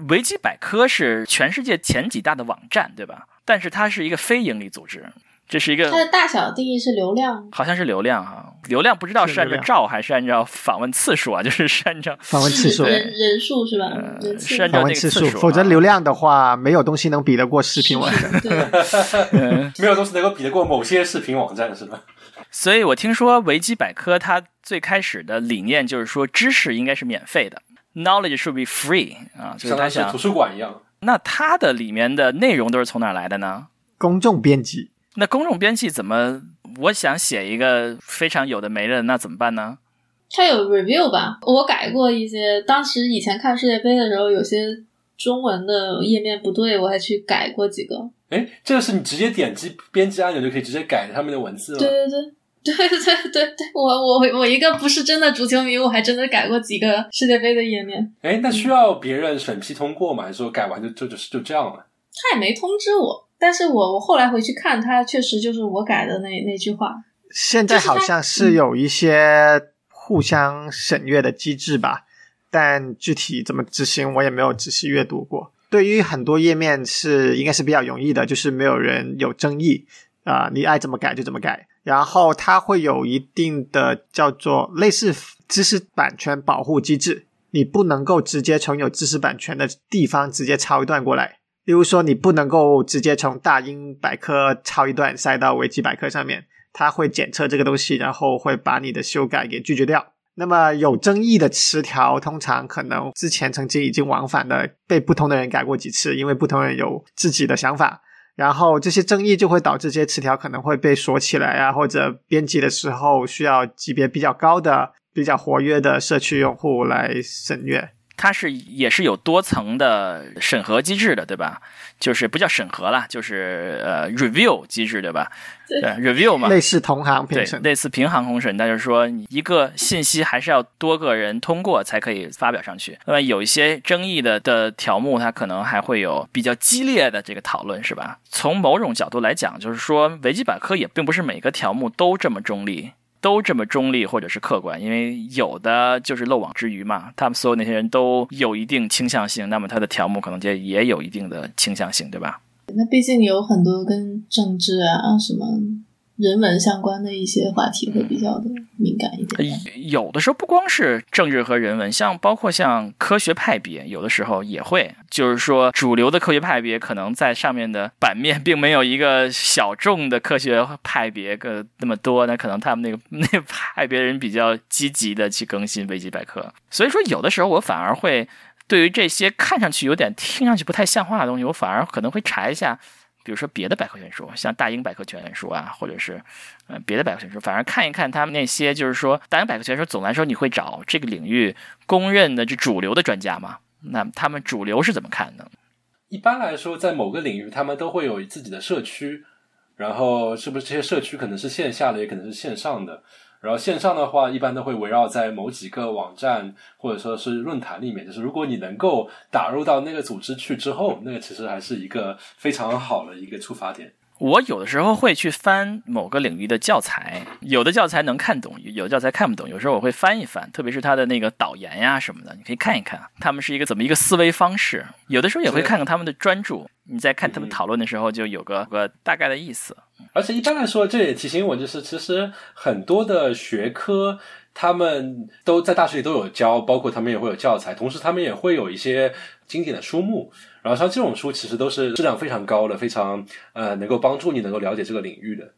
维基百科是全世界前几大的网站，对吧？但是它是一个非营利组织。这是一个它的大小定义是流量，好像是流量哈，流量不知道是按照兆还是按照访问次数啊，就是是按照访问次数人人数是吧？是按照那个次数，否则流量的话，没有东西能比得过视频网站，没有东西能够比得过某些视频网站是吧？所以我听说维基百科它最开始的理念就是说知识应该是免费的，knowledge should be free 啊，就是它像图书馆一样。那它的里面的内容都是从哪来的呢？公众编辑。那公众编辑怎么？我想写一个非常有的没的，那怎么办呢？他有 review 吧？我改过一些，当时以前看世界杯的时候，有些中文的页面不对，我还去改过几个。哎，这个是你直接点击编辑按钮就可以直接改他们的文字了。对对对对对对对，我我我一个不是真的足球迷，我还真的改过几个世界杯的页面。哎，那需要别人审批通过吗？还是说改完就就就就这样了？他也没通知我。但是我我后来回去看，它确实就是我改的那那句话。现在好像是有一些互相审阅的机制吧，但具体怎么执行我也没有仔细阅读过。对于很多页面是应该是比较容易的，就是没有人有争议啊，你爱怎么改就怎么改。然后它会有一定的叫做类似知识版权保护机制，你不能够直接从有知识版权的地方直接抄一段过来。例如说，你不能够直接从大英百科抄一段塞到维基百科上面，它会检测这个东西，然后会把你的修改给拒绝掉。那么有争议的词条，通常可能之前曾经已经往返的被不同的人改过几次，因为不同人有自己的想法，然后这些争议就会导致这些词条可能会被锁起来啊，或者编辑的时候需要级别比较高的、比较活跃的社区用户来审阅。它是也是有多层的审核机制的，对吧？就是不叫审核了，就是呃 review 机制，对吧？对 review 嘛，类似同行评审，类似平行公审。那就是说，一个信息还是要多个人通过才可以发表上去。那么有一些争议的的条目，它可能还会有比较激烈的这个讨论，是吧？从某种角度来讲，就是说维基百科也并不是每个条目都这么中立。都这么中立或者是客观，因为有的就是漏网之鱼嘛。他们所有那些人都有一定倾向性，那么他的条目可能就也有一定的倾向性，对吧？那毕竟有很多跟政治啊什么。人文相关的一些话题会比较的敏感一点。有的时候不光是政治和人文，像包括像科学派别，有的时候也会，就是说主流的科学派别可能在上面的版面并没有一个小众的科学派别个那么多，那可能他们那个 那派别人比较积极的去更新维基百科。所以说，有的时候我反而会对于这些看上去有点听上去不太像话的东西，我反而可能会查一下。比如说别的百科全书，像大英百科全书啊，或者是呃别的百科全书，反而看一看他们那些，就是说大英百科全书，总来说你会找这个领域公认的这主流的专家嘛？那他们主流是怎么看的？一般来说，在某个领域，他们都会有自己的社区，然后是不是这些社区可能是线下的，也可能是线上的。然后线上的话，一般都会围绕在某几个网站或者说是论坛里面。就是如果你能够打入到那个组织去之后，那个其实还是一个非常好的一个出发点。我有的时候会去翻某个领域的教材，有的教材能看懂，有的教材看不懂。有时候我会翻一翻，特别是他的那个导言呀什么的，你可以看一看，他们是一个怎么一个思维方式。有的时候也会看看他们的专注，你在看他们讨论的时候，就有个个大概的意思。而且一般来说，这也提醒我，就是其实很多的学科，他们都在大学里都有教，包括他们也会有教材，同时他们也会有一些经典的书目。然后像这种书，其实都是质量非常高的，非常呃能够帮助你能够了解这个领域的。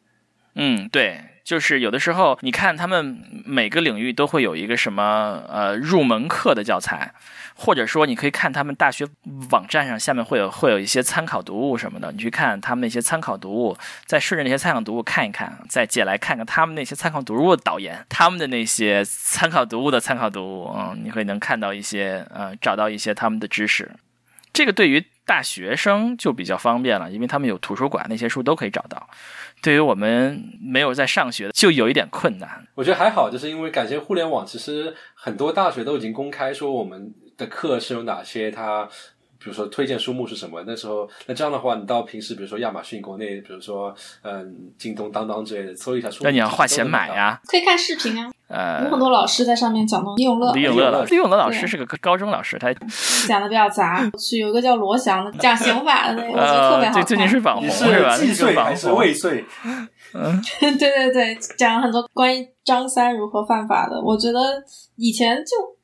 嗯，对，就是有的时候你看他们每个领域都会有一个什么呃入门课的教材，或者说你可以看他们大学网站上下面会有会有一些参考读物什么的，你去看他们那些参考读物，再顺着那些参考读物看一看，再借来看看他们那些参考读物的导言，他们的那些参考读物的参考读物，嗯，你会能看到一些呃找到一些他们的知识。这个对于大学生就比较方便了，因为他们有图书馆，那些书都可以找到。对于我们没有在上学的，就有一点困难。我觉得还好，就是因为感谢互联网，其实很多大学都已经公开说我们的课是有哪些，它。比如说推荐书目是什么？那时候，那这样的话，你到平时，比如说亚马逊国内，比如说嗯，京东、当当之类的，搜一下书。那你要花钱买呀？可以看视频啊。呃，有很多老师在上面讲的。李永乐，李永乐，李永乐老师是个高中老师，他讲的比较杂。去有一个叫罗翔的讲刑法的那个，特别好看。最近是网红是吧？既遂还是未遂？嗯，对对对，讲了很多关于张三如何犯法的。我觉得以前就。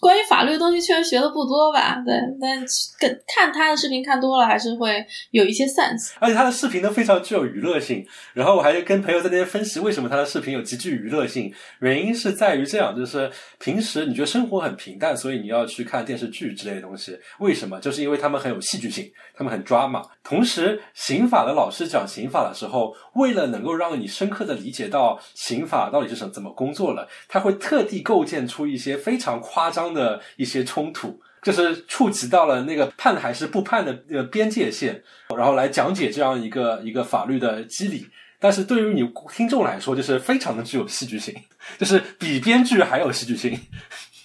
关于法律的东西确实学的不多吧？对，但跟看他的视频看多了，还是会有一些 sense。而且他的视频都非常具有娱乐性。然后我还跟朋友在那边分析，为什么他的视频有极具娱乐性？原因是在于这样，就是平时你觉得生活很平淡，所以你要去看电视剧之类的东西。为什么？就是因为他们很有戏剧性，他们很抓马。同时，刑法的老师讲刑法的时候，为了能够让你深刻的理解到刑法到底是什怎么工作了，他会特地构建出一些非常夸。张的一些冲突，就是触及到了那个判还是不判的呃边界线，然后来讲解这样一个一个法律的机理。但是对于你听众来说，就是非常的具有戏剧性，就是比编剧还有戏剧性。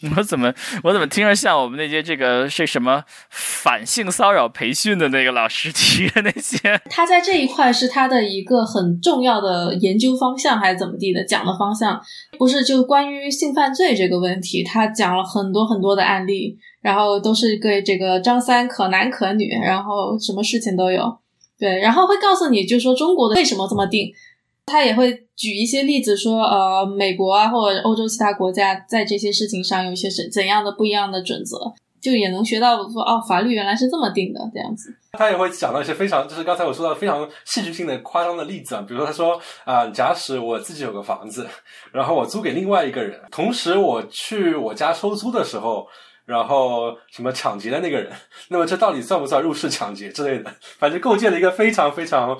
我怎么我怎么听着像我们那些这个是什么反性骚扰培训的那个老师提的那些？他在这一块是他的一个很重要的研究方向，还是怎么地的？讲的方向不是就关于性犯罪这个问题，他讲了很多很多的案例，然后都是对这个张三可男可女，然后什么事情都有。对，然后会告诉你，就是说中国的为什么这么定。他也会举一些例子说，呃，美国啊，或者欧洲其他国家在这些事情上有一些怎怎样的不一样的准则，就也能学到说，哦，法律原来是这么定的这样子。他也会讲到一些非常，就是刚才我说到非常戏剧性的夸张的例子啊，比如说他说啊，假使我自己有个房子，然后我租给另外一个人，同时我去我家收租的时候，然后什么抢劫的那个人，那么这到底算不算入室抢劫之类的？反正构建了一个非常非常。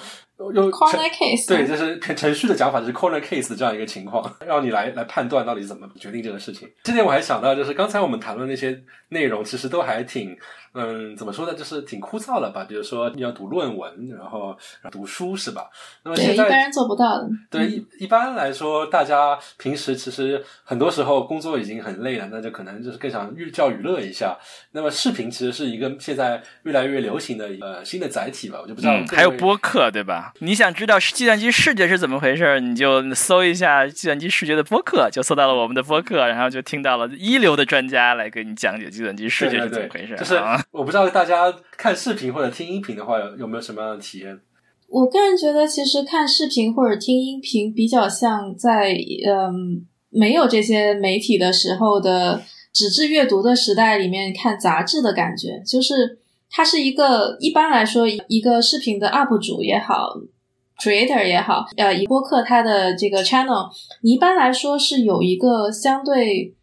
用 corner case，对，就是程序的讲法，就是 corner case 的这样一个情况，让你来来判断到底怎么决定这个事情。这点我还想到，就是刚才我们谈论那些内容，其实都还挺。嗯，怎么说呢？就是挺枯燥了吧。比如说你要读论文，然后读书，是吧？那么现在一般人做不到的。对，一一般来说，大家平时其实很多时候工作已经很累了，那就可能就是更想寓教于乐一下。那么视频其实是一个现在越来越流行的呃新的载体吧。我就不知道还有播客对吧？你想知道计算机视觉是怎么回事，你就搜一下计算机视觉的播客，就搜到了我们的播客，然后就听到了一流的专家来给你讲解计算机视觉是怎么回事。就是。我不知道大家看视频或者听音频的话，有有没有什么样的体验？我个人觉得，其实看视频或者听音频比较像在嗯没有这些媒体的时候的纸质阅读的时代里面看杂志的感觉。就是它是一个一般来说一个视频的 UP 主也好，Creator 也好，呃，一播客它的这个 Channel，你一般来说是有一个相对。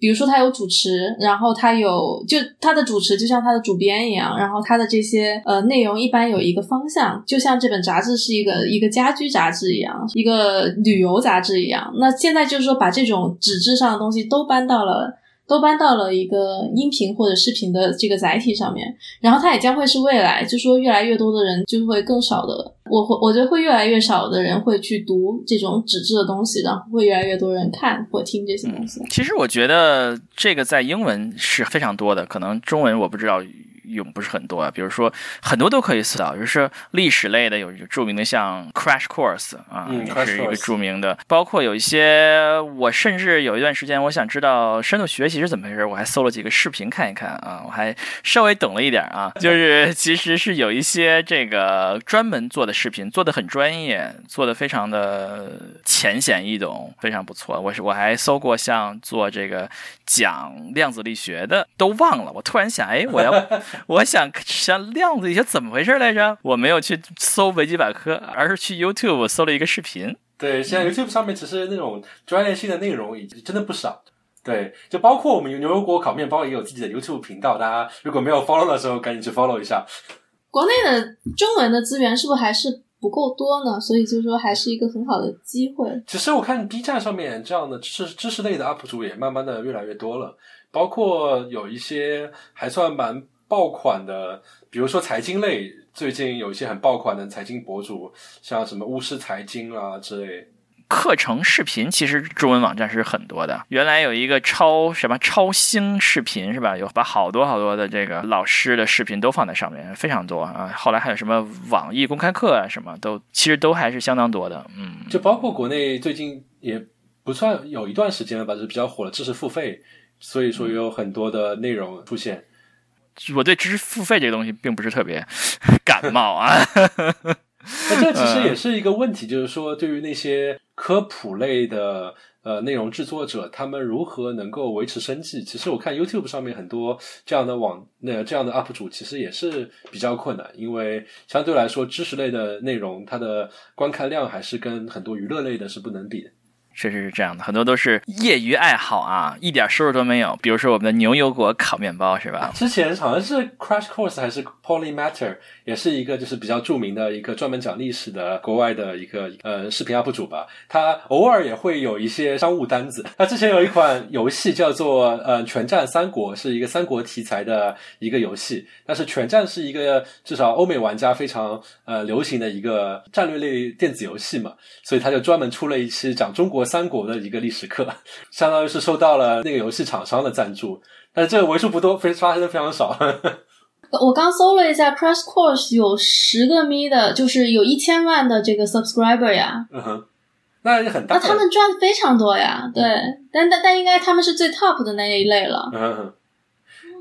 比如说他有主持，然后他有就他的主持就像他的主编一样，然后他的这些呃内容一般有一个方向，就像这本杂志是一个一个家居杂志一样，一个旅游杂志一样。那现在就是说把这种纸质上的东西都搬到了。都搬到了一个音频或者视频的这个载体上面，然后它也将会是未来，就说越来越多的人就会更少的，我会我觉得会越来越少的人会去读这种纸质的东西，然后会越来越多人看或听这些东西。其实我觉得这个在英文是非常多的，可能中文我不知道。用不是很多啊，比如说很多都可以思考，就是历史类的有著名的像 Crash Course 啊，也是一个著名的，包括有一些我甚至有一段时间我想知道深度学习是怎么回事，我还搜了几个视频看一看啊，我还稍微懂了一点啊，就是 其实是有一些这个专门做的视频，做的很专业，做的非常的浅显易懂，非常不错。我是我还搜过像做这个讲量子力学的，都忘了，我突然想，哎，我要。我想想亮子一下怎么回事来着？我没有去搜维基百科，而是去 YouTube 搜了一个视频。对，现在 YouTube 上面其实那种专业性的内容已经真的不少。对，就包括我们牛油果烤面包也有自己的 YouTube 频道，大家如果没有 follow 的时候，赶紧去 follow 一下。国内的中文的资源是不是还是不够多呢？所以就是说，还是一个很好的机会。其实我看 B 站上面这样的知识知识类的 UP 主也慢慢的越来越多了，包括有一些还算蛮。爆款的，比如说财经类，最近有一些很爆款的财经博主，像什么巫师财经啊之类。课程视频其实中文网站是很多的，原来有一个超什么超星视频是吧？有把好多好多的这个老师的视频都放在上面，非常多啊。后来还有什么网易公开课啊，什么都其实都还是相当多的。嗯，就包括国内最近也不算有一段时间了吧，就是比较火的知识付费，所以说有很多的内容出现。我对知识付费这个东西并不是特别 感冒啊。那这其实也是一个问题，就是说，对于那些科普类的呃内容制作者，他们如何能够维持生计？其实我看 YouTube 上面很多这样的网那这样的 UP 主，其实也是比较困难，因为相对来说，知识类的内容它的观看量还是跟很多娱乐类的是不能比的。确实是这样的，很多都是业余爱好啊，一点收入都没有。比如说我们的牛油果烤面包，是吧？之前好像是 Crash Course 还是 Polymatter，也是一个就是比较著名的一个专门讲历史的国外的一个呃视频 UP 主吧。他偶尔也会有一些商务单子。他之前有一款游戏叫做呃全战三国，是一个三国题材的一个游戏。但是全战是一个至少欧美玩家非常呃流行的一个战略类电子游戏嘛，所以他就专门出了一期讲中国。三国的一个历史课，相当于是受到了那个游戏厂商的赞助，但是这个为数不多，非发生的非常少。我刚搜了一下，Crash Course 有十个 m 的，就是有一千万的这个 subscriber 呀。嗯哼，那很大。那他们赚的非常多呀，对，但但但应该他们是最 top 的那一类了。嗯哼，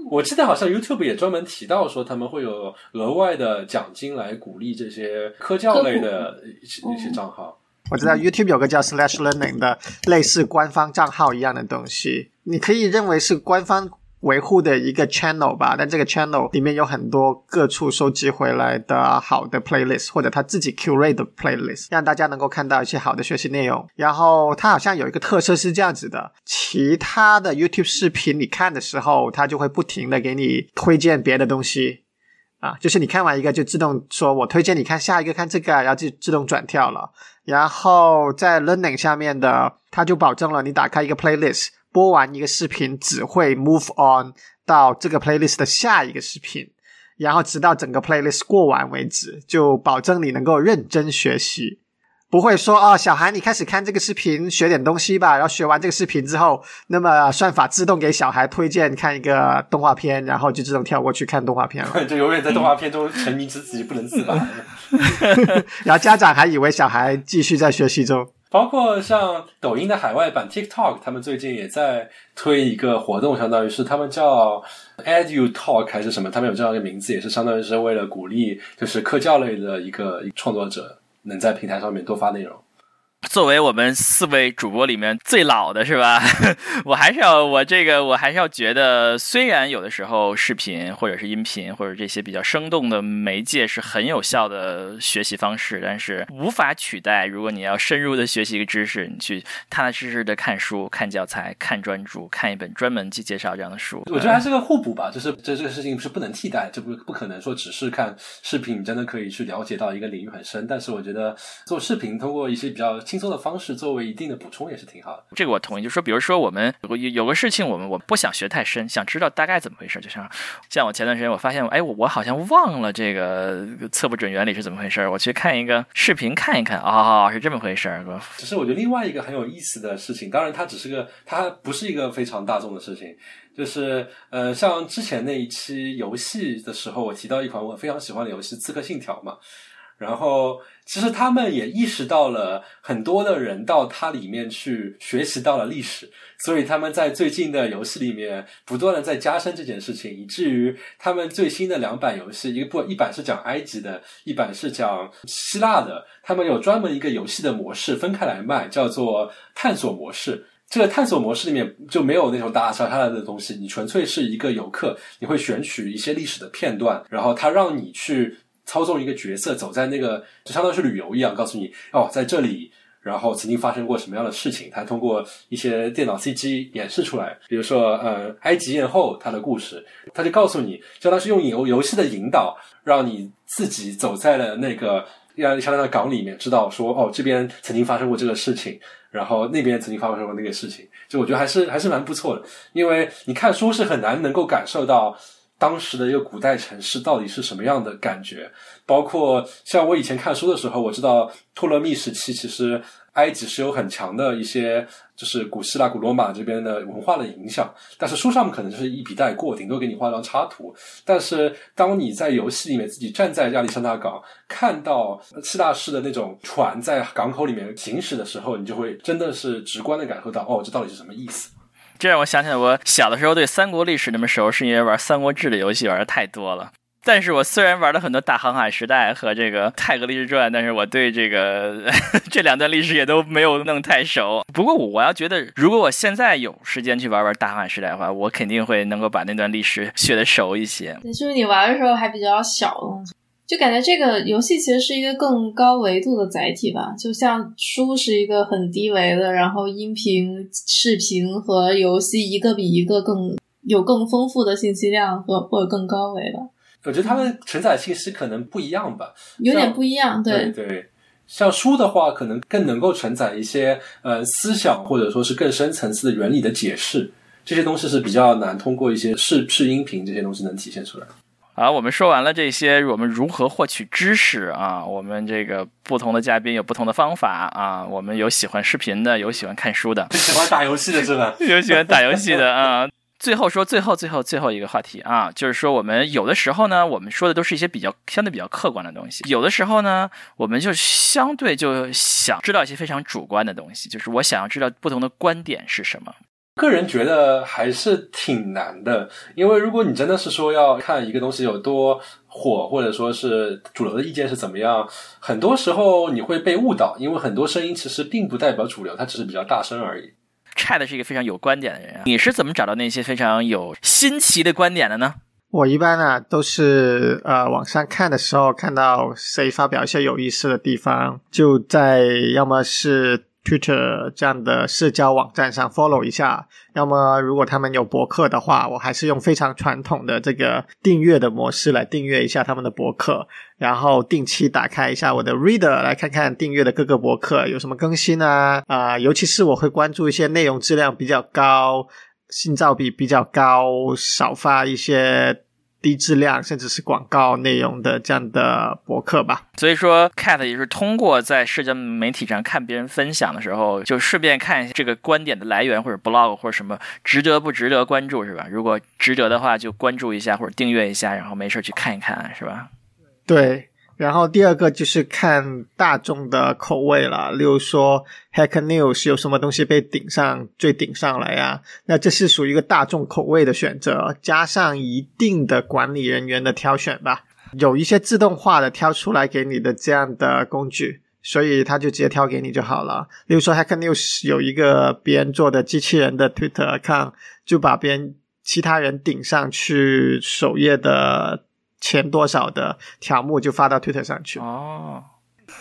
我记得好像 YouTube 也专门提到说他们会有额外的奖金来鼓励这些科教类的一些一些账号。我知道 YouTube 有个叫 Slash Learning 的类似官方账号一样的东西，你可以认为是官方维护的一个 channel 吧。但这个 channel 里面有很多各处收集回来的好的 playlist，或者他自己 curate 的 playlist，让大家能够看到一些好的学习内容。然后它好像有一个特色是这样子的：其他的 YouTube 视频你看的时候，它就会不停的给你推荐别的东西啊，就是你看完一个就自动说我推荐你看下一个看这个，然后就自动转跳了。然后在 Learning 下面的，它就保证了你打开一个 playlist，播完一个视频，只会 move on 到这个 playlist 的下一个视频，然后直到整个 playlist 过完为止，就保证你能够认真学习。不会说哦，小孩，你开始看这个视频，学点东西吧。然后学完这个视频之后，那么算法自动给小孩推荐看一个动画片，然后就自动跳过去看动画片了。就永远在动画片中沉迷自己不能自拔。然后家长还以为小孩继续在学习中。包括像抖音的海外版 TikTok，他们最近也在推一个活动，相当于是他们叫 Edu Talk 还是什么，他们有这样一个名字，也是相当于是为了鼓励就是科教类的一个创作者。能在平台上面多发内容，作为我们四位主播里面最老的是吧？我还是要我这个我还是要觉得，虽然有的时候视频或者是音频或者这些比较生动的媒介是很有效的学习方式，但是无法取代。如果你要深入的学习一个知识，你去踏踏实实的看书、看教材、看专著、看一本专门去介绍这样的书，我觉得还是个互补吧。就是这这个事情是不能替代，这不不可能说只是看视频，你真的可以去了解到一个领域很深。但是我觉得做视频通过一些比较。轻松的方式作为一定的补充也是挺好的，这个我同意。就说，比如说我们有有个事情，我们我不想学太深，想知道大概怎么回事。就像像我前段时间我发现，哎，我我好像忘了这个测不准原理是怎么回事，我去看一个视频看一看，哦，是这么回事。只是我觉得另外一个很有意思的事情，当然它只是个，它不是一个非常大众的事情，就是呃，像之前那一期游戏的时候，我提到一款我非常喜欢的游戏《刺客信条》嘛。然后，其实他们也意识到了很多的人到它里面去学习到了历史，所以他们在最近的游戏里面不断的在加深这件事情，以至于他们最新的两版游戏，一个不一版是讲埃及的，一版是讲希腊的，他们有专门一个游戏的模式分开来卖，叫做探索模式。这个探索模式里面就没有那种打打杀杀的东西，你纯粹是一个游客，你会选取一些历史的片段，然后他让你去。操纵一个角色走在那个，就相当于是旅游一样，告诉你哦，在这里，然后曾经发生过什么样的事情。他通过一些电脑 CG 演示出来，比如说呃，埃及艳后她的故事，他就告诉你，相当是用游游戏的引导，让你自己走在了那个让相当的港里面，知道说哦，这边曾经发生过这个事情，然后那边曾经发生过那个事情。就我觉得还是还是蛮不错的，因为你看书是很难能够感受到。当时的一个古代城市到底是什么样的感觉？包括像我以前看书的时候，我知道托勒密时期其实埃及是有很强的一些，就是古希腊、古罗马这边的文化的影响。但是书上可能就是一笔带过，顶多给你画张插图。但是当你在游戏里面自己站在亚历山大港，看到希腊式的那种船在港口里面行驶的时候，你就会真的是直观的感受到，哦，这到底是什么意思？这让我想起来，我小的时候对三国历史那么熟，是因为玩《三国志》的游戏玩的太多了。但是我虽然玩了很多大航海时代和这个泰格历史传，但是我对这个 这两段历史也都没有弄太熟。不过我要觉得，如果我现在有时间去玩玩大航海时代的话，我肯定会能够把那段历史学的熟一些。就是你玩的时候还比较小。就感觉这个游戏其实是一个更高维度的载体吧，就像书是一个很低维的，然后音频、视频和游戏一个比一个更有更丰富的信息量和或者更高维的。我觉得它们承载信息可能不一样吧，有点不一样。对对，像书的话，可能更能够承载一些呃思想或者说是更深层次的原理的解释，这些东西是比较难通过一些视视音频这些东西能体现出来。好，我们说完了这些，我们如何获取知识啊？我们这个不同的嘉宾有不同的方法啊。我们有喜欢视频的，有喜欢看书的，喜欢打游戏的是吧？有喜欢打游戏的啊。最后说，最后最后最后一个话题啊，就是说我们有的时候呢，我们说的都是一些比较相对比较客观的东西；有的时候呢，我们就相对就想知道一些非常主观的东西，就是我想要知道不同的观点是什么。个人觉得还是挺难的，因为如果你真的是说要看一个东西有多火，或者说是主流的意见是怎么样，很多时候你会被误导，因为很多声音其实并不代表主流，它只是比较大声而已。Chad 是一个非常有观点的人，你是怎么找到那些非常有新奇的观点的呢？我一般呢都是呃网上看的时候，看到谁发表一些有意思的地方，就在要么是。Twitter 这样的社交网站上 follow 一下，要么如果他们有博客的话，我还是用非常传统的这个订阅的模式来订阅一下他们的博客，然后定期打开一下我的 Reader 来看看订阅的各个博客有什么更新啊啊，尤其是我会关注一些内容质量比较高、信噪比比较高、少发一些。低质量甚至是广告内容的这样的博客吧。所以说，Cat 也是通过在社交媒体上看别人分享的时候，就顺便看一下这个观点的来源或者 blog 或者什么值得不值得关注，是吧？如果值得的话，就关注一下或者订阅一下，然后没事去看一看，是吧？对。然后第二个就是看大众的口味了，例如说 Hacker News 有什么东西被顶上最顶上来呀？那这是属于一个大众口味的选择，加上一定的管理人员的挑选吧。有一些自动化的挑出来给你的这样的工具，所以他就直接挑给你就好了。例如说，Hacker News 有一个别人做的机器人的 Twitter account，就把别人其他人顶上去首页的前多少的条目就发到 Twitter 上去。哦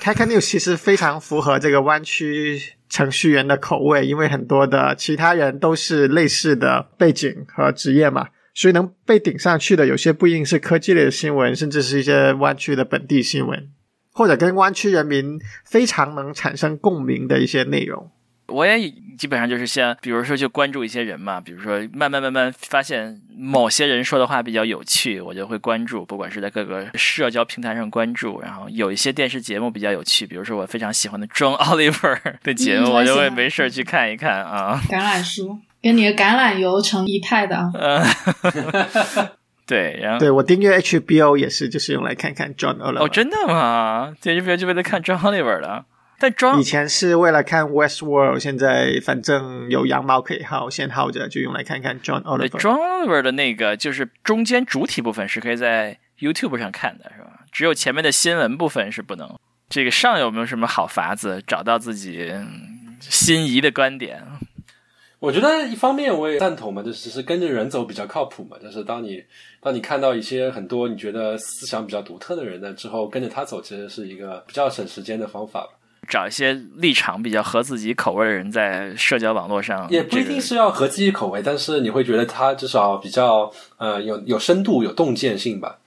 ，Hacker News 其实非常符合这个湾区程序员的口味，因为很多的其他人都是类似的背景和职业嘛，所以能被顶上去的有些不一定是科技类的新闻，甚至是一些湾区的本地新闻，或者跟湾区人民非常能产生共鸣的一些内容。我也基本上就是先，比如说就关注一些人嘛，比如说慢慢慢慢发现某些人说的话比较有趣，我就会关注，不管是在各个社交平台上关注，然后有一些电视节目比较有趣，比如说我非常喜欢的 John Oliver 的节目，嗯我就会没事儿去看一看啊。橄榄树跟你的橄榄油成一派的啊。呃，对，然后对我订阅 HBO 也是，就是用来看看 John Oliver。哦，真的吗？这就就为了看 John Oliver 的，但 John 以前是为了看 Westworld，现在反正有羊毛可以薅，先薅着，就用来看看 John Oliver。John Oliver 的那个就是中间主体部分是可以在 YouTube 上看的，是吧？只有前面的新闻部分是不能。这个上有没有什么好法子找到自己嗯心仪的观点？我觉得一方面我也赞同嘛，就是是跟着人走比较靠谱嘛。就是当你当你看到一些很多你觉得思想比较独特的人呢之后，跟着他走，其实是一个比较省时间的方法吧。找一些立场比较合自己口味的人，在社交网络上也不一定是要合自己口味，但是你会觉得他至少比较呃有有深度、有洞见性吧。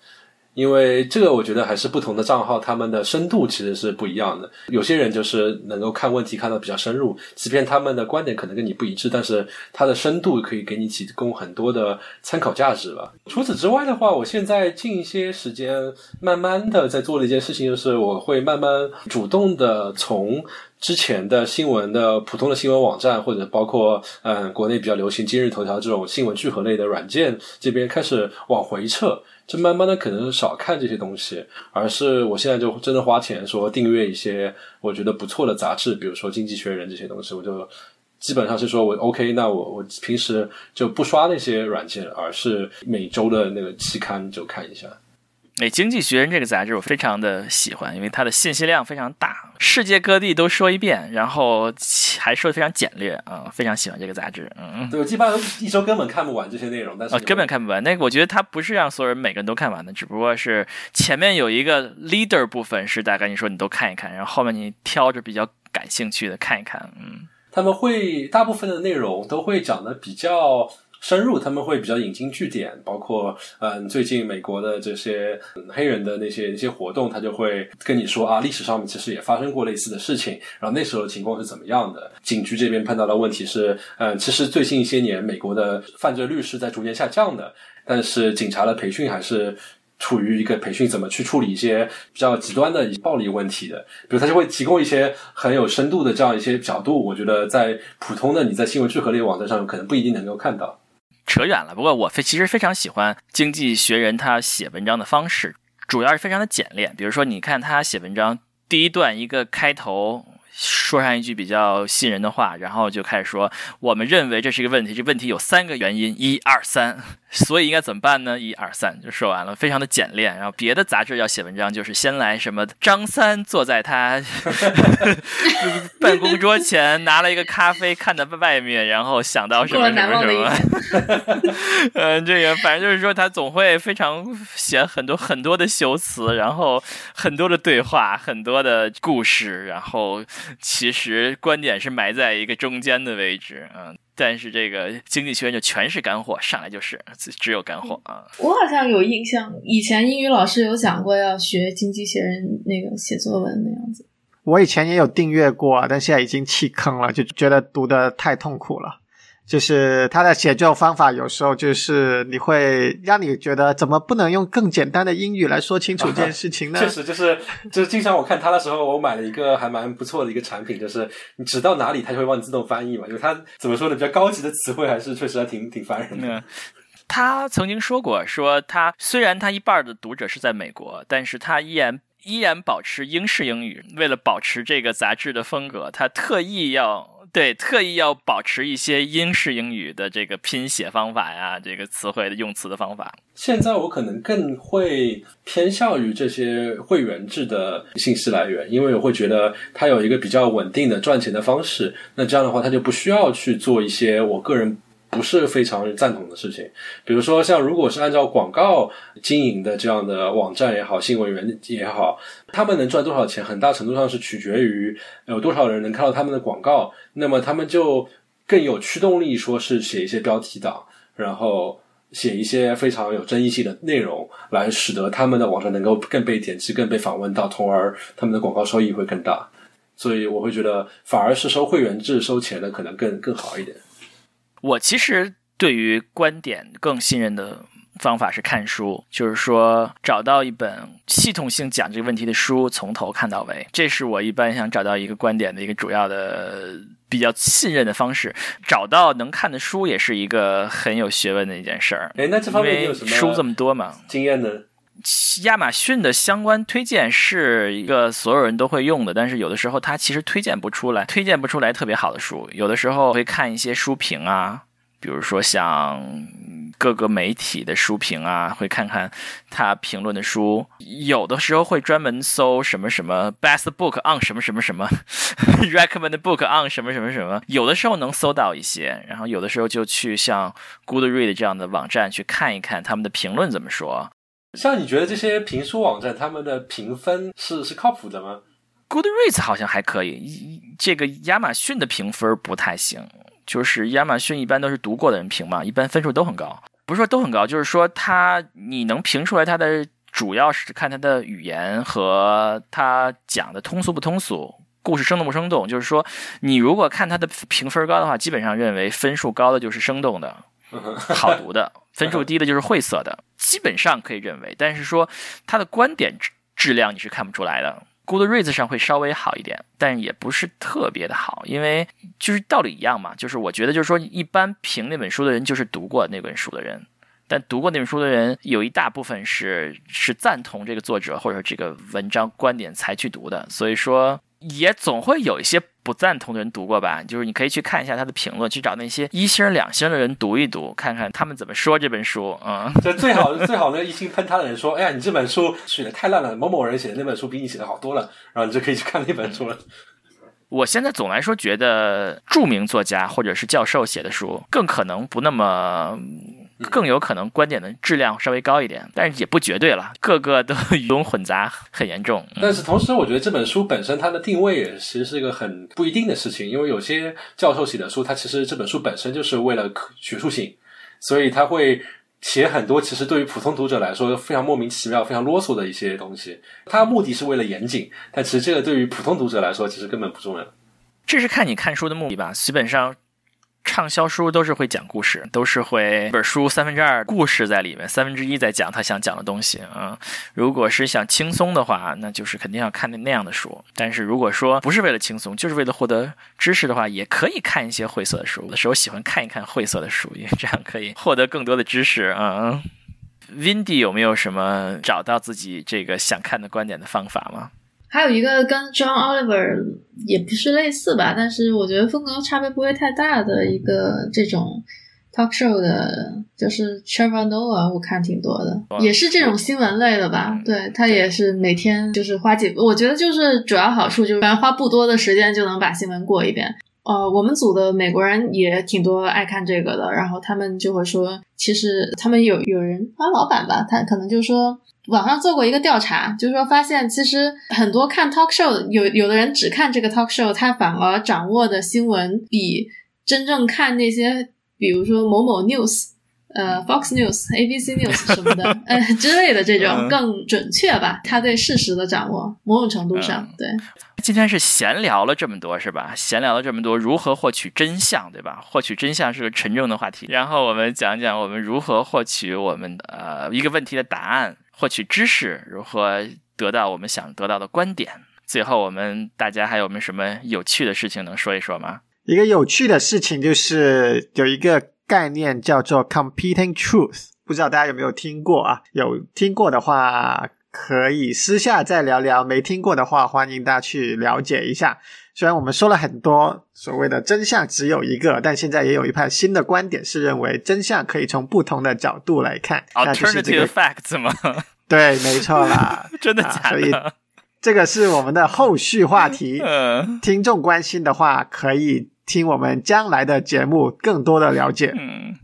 因为这个，我觉得还是不同的账号，他们的深度其实是不一样的。有些人就是能够看问题看得比较深入，即便他们的观点可能跟你不一致，但是他的深度可以给你提供很多的参考价值吧。除此之外的话，我现在近一些时间，慢慢的在做的一件事情，就是我会慢慢主动的从之前的新闻的普通的新闻网站，或者包括嗯国内比较流行今日头条这种新闻聚合类的软件这边开始往回撤。就慢慢的可能少看这些东西，而是我现在就真的花钱说订阅一些我觉得不错的杂志，比如说《经济学人》这些东西，我就基本上是说我 OK，那我我平时就不刷那些软件，而是每周的那个期刊就看一下。哎，《经济学人》这个杂志我非常的喜欢，因为它的信息量非常大，世界各地都说一遍，然后还说的非常简略啊、非常喜欢这个杂志。嗯，对，我基本上一周根本看不完这些内容，但是啊，根本看不完。那个我觉得它不是让所有人每个人都看完的，只不过是前面有一个 leader 部分是大概你说你都看一看，然后后面你挑着比较感兴趣的看一看。嗯，他们会大部分的内容都会讲的比较深入，他们会比较引经据典，包括嗯最近美国的这些、黑人的那些一些活动，他就会跟你说啊，历史上面其实也发生过类似的事情，然后那时候的情况是怎么样的。警局这边碰到的问题是，嗯，其实最近一些年美国的犯罪率是在逐年下降的，但是警察的培训还是。处于一个培训怎么去处理一些比较极端的暴力问题的，比如他就会提供一些很有深度的这样一些角度，我觉得在普通的你在新闻聚合类网站上可能不一定能够看到。扯远了。不过我非其实非常喜欢《经济学人》他写文章的方式，主要是非常的简练。比如说，你看他写文章第一段一个开头。说上一句比较吸引人的话，然后就开始说，我们认为这是一个问题，这问题有三个原因，一二三，所以应该怎么办呢？一二三就说完了，非常的简练。然后别的杂志要写文章，就是先来什么张三坐在他 办公桌前，拿了一个咖啡看着外面，然后想到什么什么什么。嗯，这个反正就是说，他总会非常写很多很多的修辞，然后很多的对话，很多的故事，然后其实观点是埋在一个中间的位置，嗯。但是这个经济学人就全是干货，上来就是只有干货啊！我好像有印象，以前英语老师有讲过要学经济学人那个写作文那样子。我以前也有订阅过，但现在已经弃坑了，就觉得读的太痛苦了。就是他的写作方法，有时候就是你会让你觉得怎么不能用更简单的英语来说清楚这件事情呢？确实，就是就是经常我看他的时候，我买了一个还蛮不错的一个产品，就是你指到哪里，它就会帮你自动翻译嘛。因为它怎么说呢，比较高级的词汇还是确实还挺挺烦人的。嗯他曾经说过，说他虽然他一半的读者是在美国，但是他依然依然保持英式英语。为了保持这个杂志的风格，他特意要对，特意要保持一些英式英语的这个拼写方法呀，这个词汇的用词的方法。现在我可能更会偏向于这些会员制的信息来源，因为我会觉得它有一个比较稳定的赚钱的方式。那这样的话，它就不需要去做一些我个人。不是非常赞同的事情，比如说像如果是按照广告经营的这样的网站也好，新闻源也好，他们能赚多少钱，很大程度上是取决于有多少人能看到他们的广告，那么他们就更有驱动力，说是写一些标题党，然后写一些非常有争议性的内容，来使得他们的网站能够更被点击、更被访问到，从而他们的广告收益会更大。所以我会觉得，反而是收会员制收钱的可能更更好一点。我其实对于观点更信任的方法是看书，就是说找到一本系统性讲这个问题的书，从头看到尾。这是我一般想找到一个观点的一个主要的比较信任的方式。找到能看的书也是一个很有学问的一件事儿。哎，那这方面你有什么书这么多嘛？经验呢？亚马逊的相关推荐是一个所有人都会用的，但是有的时候它其实推荐不出来，推荐不出来特别好的书。有的时候会看一些书评啊，比如说像各个媒体的书评啊，会看看他评论的书。有的时候会专门搜什么什么 best book on 什么什么什么 recommend book on 什么什么什么。有的时候能搜到一些，然后有的时候就去像 Goodread 这样的网站去看一看他们的评论怎么说。像你觉得这些评书网站他们的评分是是靠谱的吗？Goodreads 好像还可以，这个亚马逊的评分不太行。就是亚马逊一般都是读过的人评嘛，一般分数都很高，不是说都很高，就是说他你能评出来他的主要是看他的语言和他讲的通俗不通俗，故事生动不生动。就是说你如果看他的评分高的话，基本上认为分数高的就是生动的。好读的分数低的就是晦涩的，基本上可以认为。但是说他的观点质质量你是看不出来的。Goodreads 上会稍微好一点，但也不是特别的好，因为就是道理一样嘛。就是我觉得就是说，一般评那本书的人就是读过那本书的人，但读过那本书的人有一大部分是是赞同这个作者或者这个文章观点才去读的，所以说。也总会有一些不赞同的人读过吧，就是你可以去看一下他的评论，去找那些一星两星的人读一读，看看他们怎么说这本书。嗯，这 最好最好那一星喷他的人说：“哎呀，你这本书写的太烂了，某某人写的那本书比你写的好多了。”然后你就可以去看那本书了。我现在总来说觉得著名作家或者是教授写的书更可能不那么。更有可能观点的质量稍微高一点，但是也不绝对了，个个都鱼龙混杂，很严重。但是同时，我觉得这本书本身它的定位也其实是一个很不一定的事情，因为有些教授写的书，他其实这本书本身就是为了学术性，所以他会写很多其实对于普通读者来说非常莫名其妙、非常啰嗦的一些东西。他目的是为了严谨，但其实这个对于普通读者来说其实根本不重要。这是看你看书的目的吧，基本上。畅销书都是会讲故事，都是会一本书三分之二故事在里面，三分之一在讲他想讲的东西啊。如果是想轻松的话，那就是肯定要看那那样的书。但是如果说不是为了轻松，就是为了获得知识的话，也可以看一些晦涩的书。有的时候喜欢看一看晦涩的书，因为这样可以获得更多的知识啊。Windy 有没有什么找到自己这个想看的观点的方法吗？还有一个跟 John Oliver 也不是类似吧，但是我觉得风格差别不会太大的一个这种 talk show 的，就是 Trevor Noah，我看挺多的，也是这种新闻类的吧。对他也是每天就是花几，我觉得就是主要好处就是反正花不多的时间就能把新闻过一遍。呃，我们组的美国人也挺多爱看这个的，然后他们就会说，其实他们有有人啊，老板吧，他可能就说。网上做过一个调查，就是说发现其实很多看 talk show 有有的人只看这个 talk show，他反而掌握的新闻比真正看那些，比如说某某 news，呃 Fox News、ABC News 什么的，呃之类的这种更准确吧。他对事实的掌握，某种程度上，对。今天是闲聊了这么多，是吧？闲聊了这么多，如何获取真相，对吧？获取真相是个沉重的话题。然后我们讲讲我们如何获取我们的呃一个问题的答案。获取知识，如何得到我们想得到的观点？最后，我们大家还有没有什么有趣的事情能说一说吗？一个有趣的事情就是有一个概念叫做 competing truth，不知道大家有没有听过啊？有听过的话，可以私下再聊聊。没听过的话，欢迎大家去了解一下。虽然我们说了很多所谓的真相只有一个，但现在也有一派新的观点是认为真相可以从不同的角度来看。那就是这 Alternative 个 facts 吗？对，没错啦。真的啊所以？这个是我们的后续话题。嗯听众关心的话，可以听我们将来的节目更多的了解。嗯。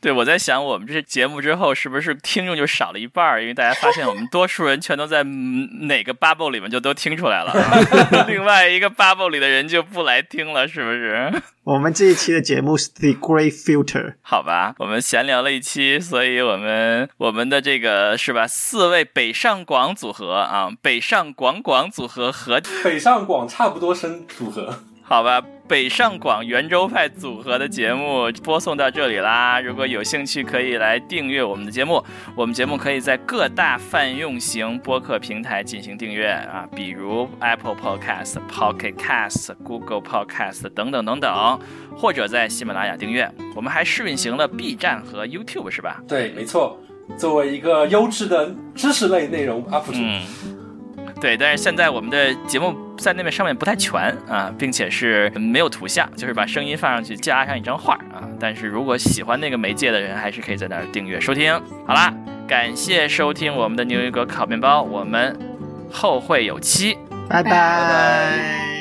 对，我在想，我们这些节目之后，是不是听众就少了一半儿？因为大家发现我们多数人全都在嗯哪个 bubble 里面就都听出来了，另外一个 bubble 里的人就不来听了，是不是？我们这一期的节目是 The Great Filter，好吧，我们闲聊了一期，所以我们我们的这个是吧？四位北上广组合啊，北上广广组合和北上广差不多声组合。好吧，北上广圆州派组合的节目播送到这里啦。如果有兴趣，可以来订阅我们的节目。我们节目可以在各大泛用型播客平台进行订阅啊，比如 Apple Podcast、Pocket Cast、Google Podcast 等等等等，或者在喜马拉雅订阅。我们还试运行了 B 站和 YouTube，是吧？对，没错。作为一个优质的知识类内容 UP 主，嗯，对，但是现在我们的节目在那边上面不太全啊，并且是没有图像，就是把声音放上去加上一张画啊。但是如果喜欢那个媒介的人，还是可以在那儿订阅收听。好啦，感谢收听我们的牛油果烤面包，我们后会有期。拜拜拜